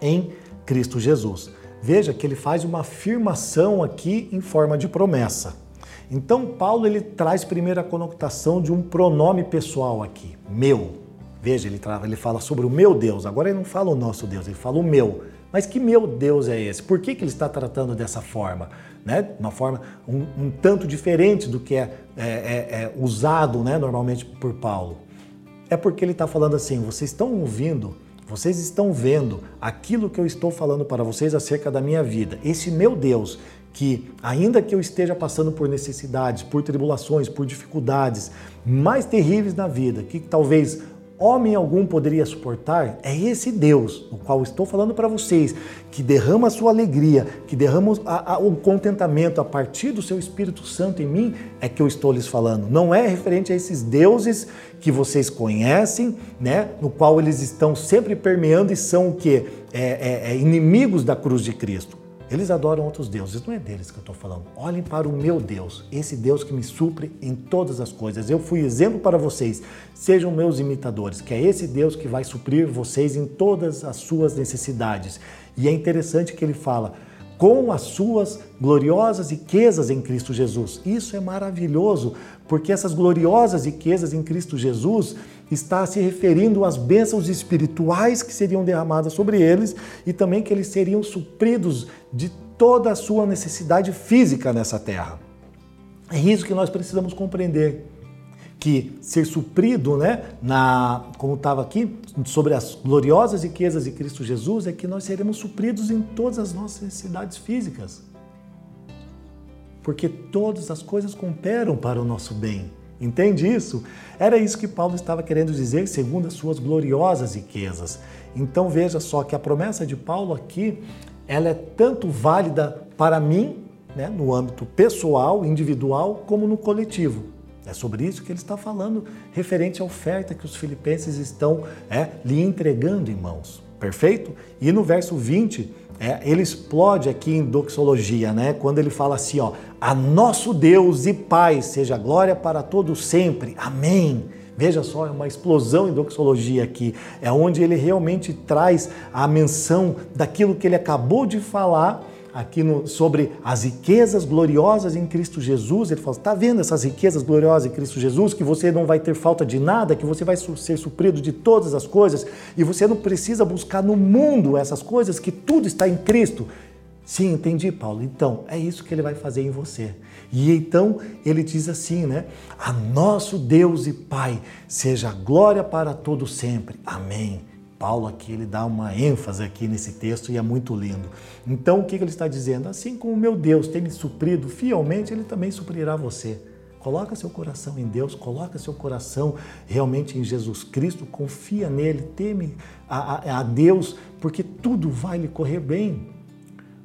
em Jesus. Veja que ele faz uma afirmação aqui em forma de promessa. Então Paulo ele traz primeiro a conotação de um pronome pessoal aqui, meu. Veja, ele, ele fala sobre o meu Deus. Agora ele não fala o nosso Deus, ele fala o meu. Mas que meu Deus é esse? Por que, que ele está tratando dessa forma? Né? Uma forma um, um tanto diferente do que é, é, é, é usado né, normalmente por Paulo. É porque ele está falando assim: vocês estão ouvindo vocês estão vendo aquilo que eu estou falando para vocês acerca da minha vida. Esse meu Deus, que ainda que eu esteja passando por necessidades, por tribulações, por dificuldades mais terríveis na vida, que talvez homem algum poderia suportar, é esse Deus, o qual estou falando para vocês, que derrama a sua alegria, que derrama a, a, o contentamento a partir do seu Espírito Santo em mim, é que eu estou lhes falando. Não é referente a esses deuses que vocês conhecem, né, no qual eles estão sempre permeando e são o que? É, é, é inimigos da cruz de Cristo. Eles adoram outros deuses, não é deles que eu estou falando. Olhem para o meu Deus, esse Deus que me supre em todas as coisas. Eu fui exemplo para vocês, sejam meus imitadores, que é esse Deus que vai suprir vocês em todas as suas necessidades. E é interessante que ele fala, com as suas gloriosas riquezas em Cristo Jesus. Isso é maravilhoso, porque essas gloriosas riquezas em Cristo Jesus está se referindo às bênçãos espirituais que seriam derramadas sobre eles e também que eles seriam supridos de toda a sua necessidade física nessa terra. É isso que nós precisamos compreender que ser suprido, né, na, como estava aqui, sobre as gloriosas riquezas de Cristo Jesus, é que nós seremos supridos em todas as nossas necessidades físicas. Porque todas as coisas cooperam para o nosso bem. Entende isso? Era isso que Paulo estava querendo dizer, segundo as suas gloriosas riquezas. Então veja só que a promessa de Paulo aqui, ela é tanto válida para mim né, no âmbito pessoal, individual, como no coletivo. É sobre isso que ele está falando, referente à oferta que os filipenses estão é, lhe entregando em mãos. Perfeito? E no verso 20, é, ele explode aqui em doxologia, né? Quando ele fala assim, ó, a nosso Deus e Pai seja glória para todos sempre. Amém. Veja só, é uma explosão em doxologia aqui. É onde ele realmente traz a menção daquilo que ele acabou de falar aqui no, sobre as riquezas gloriosas em Cristo Jesus. Ele fala: está vendo essas riquezas gloriosas em Cristo Jesus? Que você não vai ter falta de nada, que você vai ser suprido de todas as coisas e você não precisa buscar no mundo essas coisas, que tudo está em Cristo. Sim, entendi, Paulo. Então, é isso que ele vai fazer em você. E então ele diz assim, né? A nosso Deus e Pai seja glória para todo sempre. Amém. Paulo aqui ele dá uma ênfase aqui nesse texto e é muito lindo. Então o que ele está dizendo? Assim como meu Deus tem me suprido fielmente, ele também suprirá você. Coloca seu coração em Deus, coloca seu coração realmente em Jesus Cristo, confia nele, teme a, a, a Deus, porque tudo vai lhe correr bem.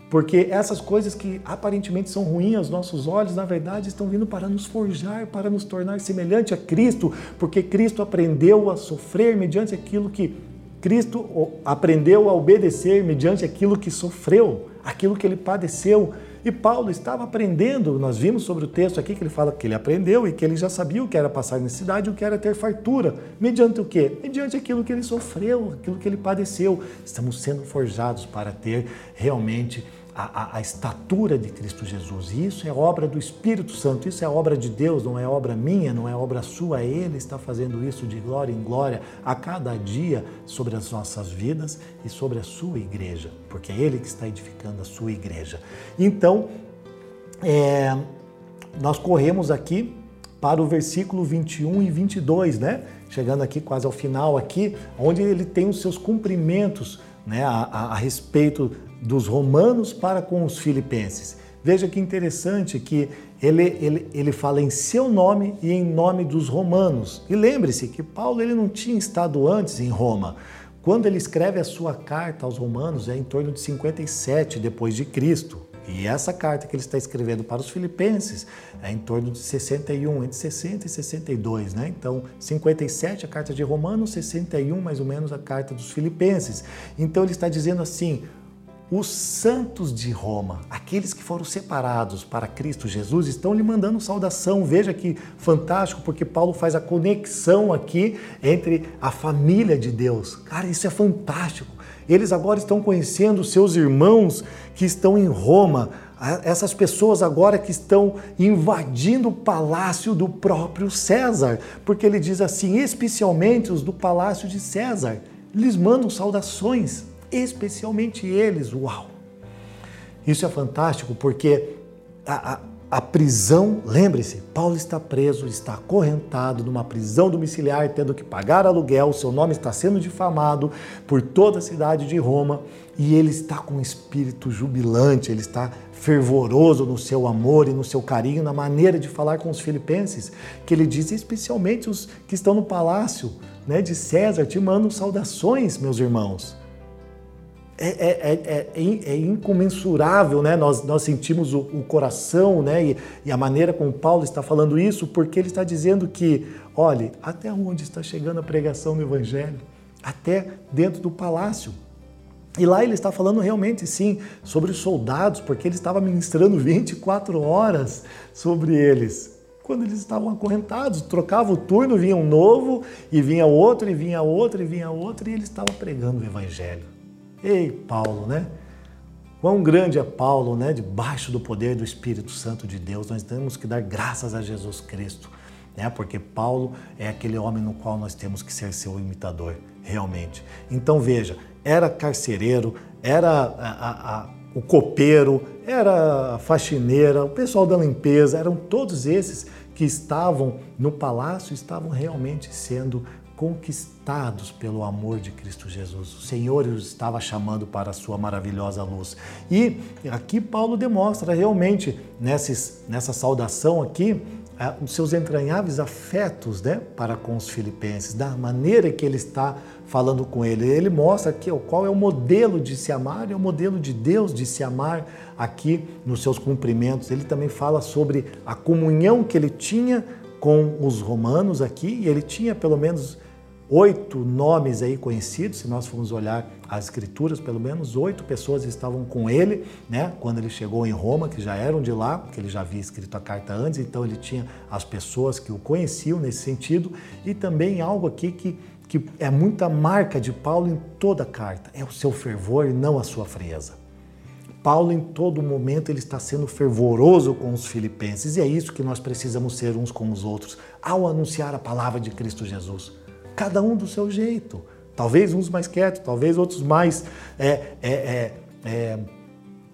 Porque essas coisas que aparentemente são ruins aos nossos olhos, na verdade estão vindo para nos forjar, para nos tornar semelhante a Cristo, porque Cristo aprendeu a sofrer mediante aquilo que Cristo aprendeu a obedecer mediante aquilo que sofreu, aquilo que ele padeceu. E Paulo estava aprendendo, nós vimos sobre o texto aqui que ele fala que ele aprendeu e que ele já sabia o que era passar necessidade, o que era ter fartura. Mediante o quê? Mediante aquilo que ele sofreu, aquilo que ele padeceu. Estamos sendo forjados para ter realmente a, a, a, estatura de Cristo Jesus. E isso é obra do Espírito Santo, isso é obra de Deus, não é obra minha, não é obra sua. Ele está fazendo isso de glória em glória a cada dia sobre as nossas vidas e sobre a sua igreja, porque é Ele que está edificando a sua igreja. Então, é, nós corremos aqui para o versículo 21 e 22, né? Chegando aqui quase ao final aqui, onde ele tem os seus cumprimentos né, a, a, a respeito dos romanos para com os filipenses. Veja que interessante que ele, ele, ele fala em seu nome e em nome dos romanos. E lembre-se que Paulo ele não tinha estado antes em Roma. Quando ele escreve a sua carta aos romanos é em torno de 57 depois de Cristo. E essa carta que ele está escrevendo para os filipenses é em torno de 61, entre 60 e 62, né? Então, 57 a carta de Romanos, 61 mais ou menos a carta dos filipenses. Então ele está dizendo assim: os santos de Roma, aqueles que foram separados para Cristo Jesus, estão lhe mandando saudação. Veja que fantástico, porque Paulo faz a conexão aqui entre a família de Deus. Cara, isso é fantástico. Eles agora estão conhecendo seus irmãos que estão em Roma, essas pessoas agora que estão invadindo o palácio do próprio César, porque ele diz assim, especialmente os do palácio de César, lhes mandam saudações especialmente eles. Uau! Isso é fantástico porque a, a, a prisão, lembre-se, Paulo está preso, está acorrentado numa prisão domiciliar, tendo que pagar aluguel, seu nome está sendo difamado por toda a cidade de Roma e ele está com um espírito jubilante, ele está fervoroso no seu amor e no seu carinho, na maneira de falar com os filipenses, que ele diz, especialmente os que estão no palácio né, de César, te mandam saudações, meus irmãos. É, é, é, é, incomensurável, né? Nós, nós sentimos o, o coração, né? E, e, a maneira como Paulo está falando isso, porque ele está dizendo que, olhe, até onde está chegando a pregação do Evangelho? Até dentro do palácio. E lá ele está falando realmente, sim, sobre os soldados, porque ele estava ministrando 24 horas sobre eles. Quando eles estavam acorrentados, trocava o turno, vinha um novo, e vinha outro, e vinha outro, e vinha outro, e ele estava pregando o Evangelho. Ei, Paulo, né? Quão grande é Paulo, né? Debaixo do poder do Espírito Santo de Deus, nós temos que dar graças a Jesus Cristo, né? Porque Paulo é aquele homem no qual nós temos que ser seu imitador, realmente. Então veja, era carcereiro, era a, a, a, o copeiro, era a faxineira, o pessoal da limpeza, eram todos esses que estavam no palácio, estavam realmente sendo conquistados pelo amor de Cristo Jesus. O Senhor os estava chamando para a sua maravilhosa luz. E aqui Paulo demonstra realmente, nesses, nessa saudação aqui, ah, os seus entranháveis afetos né, para com os filipenses, da maneira que ele está falando com ele. Ele mostra aqui qual é o modelo de se amar, é o modelo de Deus de se amar aqui nos seus cumprimentos. Ele também fala sobre a comunhão que ele tinha com os romanos aqui, e ele tinha pelo menos oito nomes aí conhecidos, se nós formos olhar as escrituras, pelo menos oito pessoas estavam com ele, né, quando ele chegou em Roma, que já eram de lá, porque ele já havia escrito a carta antes, então ele tinha as pessoas que o conheciam nesse sentido, e também algo aqui que, que é muita marca de Paulo em toda a carta, é o seu fervor e não a sua frieza. Paulo, em todo momento, ele está sendo fervoroso com os filipenses, e é isso que nós precisamos ser uns com os outros, ao anunciar a palavra de Cristo Jesus. Cada um do seu jeito. Talvez uns mais quietos, talvez outros mais. É, é, é, é,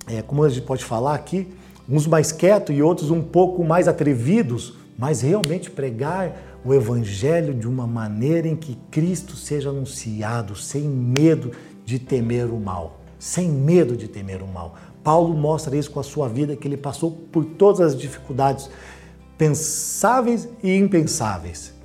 é como a gente pode falar aqui? Uns mais quietos e outros um pouco mais atrevidos, mas realmente pregar o Evangelho de uma maneira em que Cristo seja anunciado, sem medo de temer o mal. Sem medo de temer o mal. Paulo mostra isso com a sua vida, que ele passou por todas as dificuldades pensáveis e impensáveis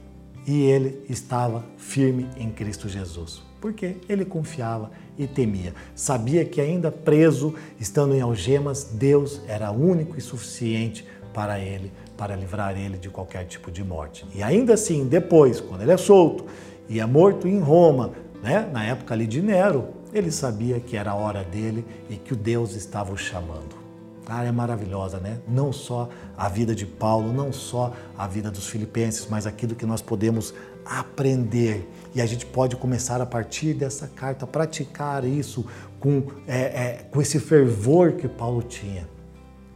e ele estava firme em Cristo Jesus. Porque ele confiava e temia. Sabia que, ainda preso, estando em algemas, Deus era único e suficiente para ele, para livrar ele de qualquer tipo de morte. E ainda assim, depois, quando ele é solto e é morto em Roma, né, na época ali de Nero, ele sabia que era a hora dele e que o Deus estava o chamando. Ah, é maravilhosa, né? Não só a vida de Paulo, não só a vida dos filipenses, mas aquilo que nós podemos aprender. E a gente pode começar a partir dessa carta, praticar isso com, é, é, com esse fervor que Paulo tinha.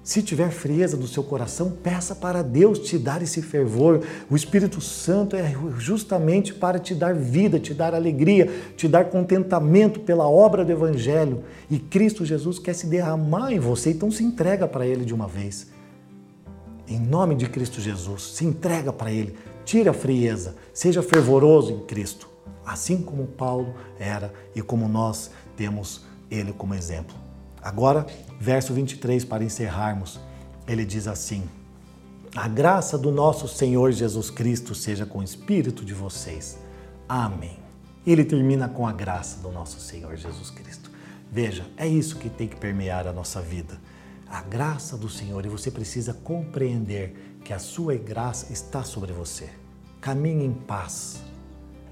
Se tiver frieza do seu coração, peça para Deus te dar esse fervor. O Espírito Santo é justamente para te dar vida, te dar alegria, te dar contentamento pela obra do Evangelho. E Cristo Jesus quer se derramar em você, então se entrega para Ele de uma vez. Em nome de Cristo Jesus, se entrega para Ele. Tire a frieza, seja fervoroso em Cristo, assim como Paulo era e como nós temos Ele como exemplo. Agora, verso 23, para encerrarmos, ele diz assim: A graça do nosso Senhor Jesus Cristo seja com o espírito de vocês. Amém. Ele termina com a graça do nosso Senhor Jesus Cristo. Veja, é isso que tem que permear a nossa vida. A graça do Senhor, e você precisa compreender que a sua graça está sobre você. Caminhe em paz.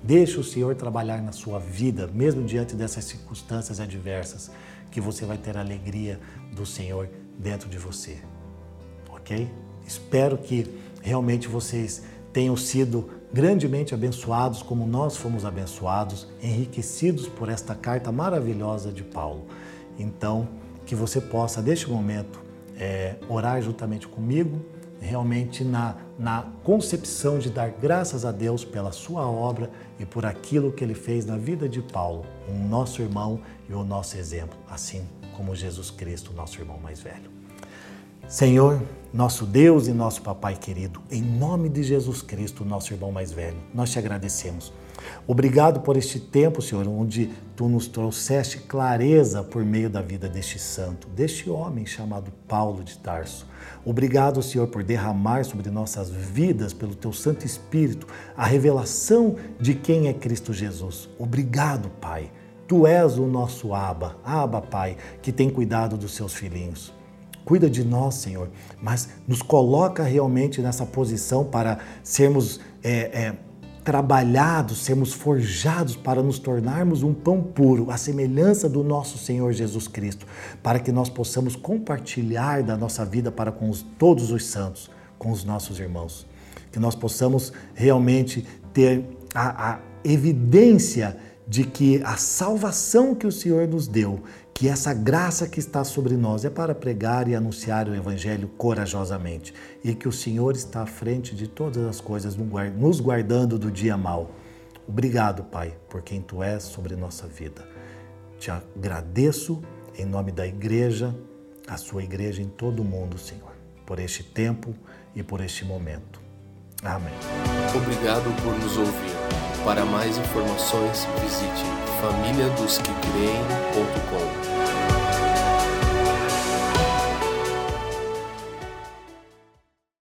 Deixe o Senhor trabalhar na sua vida, mesmo diante dessas circunstâncias adversas que você vai ter a alegria do Senhor dentro de você. Ok? Espero que realmente vocês tenham sido grandemente abençoados, como nós fomos abençoados, enriquecidos por esta carta maravilhosa de Paulo. Então, que você possa, neste momento, é, orar juntamente comigo, realmente na, na concepção de dar graças a Deus pela sua obra e por aquilo que ele fez na vida de Paulo, um nosso irmão e o nosso exemplo, assim como Jesus Cristo, nosso irmão mais velho. Senhor, nosso Deus e nosso Papai querido, em nome de Jesus Cristo, nosso irmão mais velho, nós te agradecemos. Obrigado por este tempo, Senhor, onde tu nos trouxeste clareza por meio da vida deste santo, deste homem chamado Paulo de Tarso. Obrigado, Senhor, por derramar sobre nossas vidas, pelo teu Santo Espírito, a revelação de quem é Cristo Jesus. Obrigado, Pai Tu és o nosso Aba, Aba, Pai, que tem cuidado dos seus filhinhos. Cuida de nós, Senhor, mas nos coloca realmente nessa posição para sermos é, é, trabalhados, sermos forjados para nos tornarmos um pão puro, a semelhança do nosso Senhor Jesus Cristo, para que nós possamos compartilhar da nossa vida para com os, todos os santos, com os nossos irmãos. Que nós possamos realmente ter a, a evidência de que a salvação que o Senhor nos deu, que essa graça que está sobre nós é para pregar e anunciar o Evangelho corajosamente e que o Senhor está à frente de todas as coisas, nos guardando do dia mal. Obrigado, Pai, por quem Tu és sobre nossa vida. Te agradeço em nome da igreja, a sua igreja em todo o mundo, Senhor, por este tempo e por este momento. Amém. Obrigado por nos ouvir. Para mais informações, visite famíliadosquecreem.com.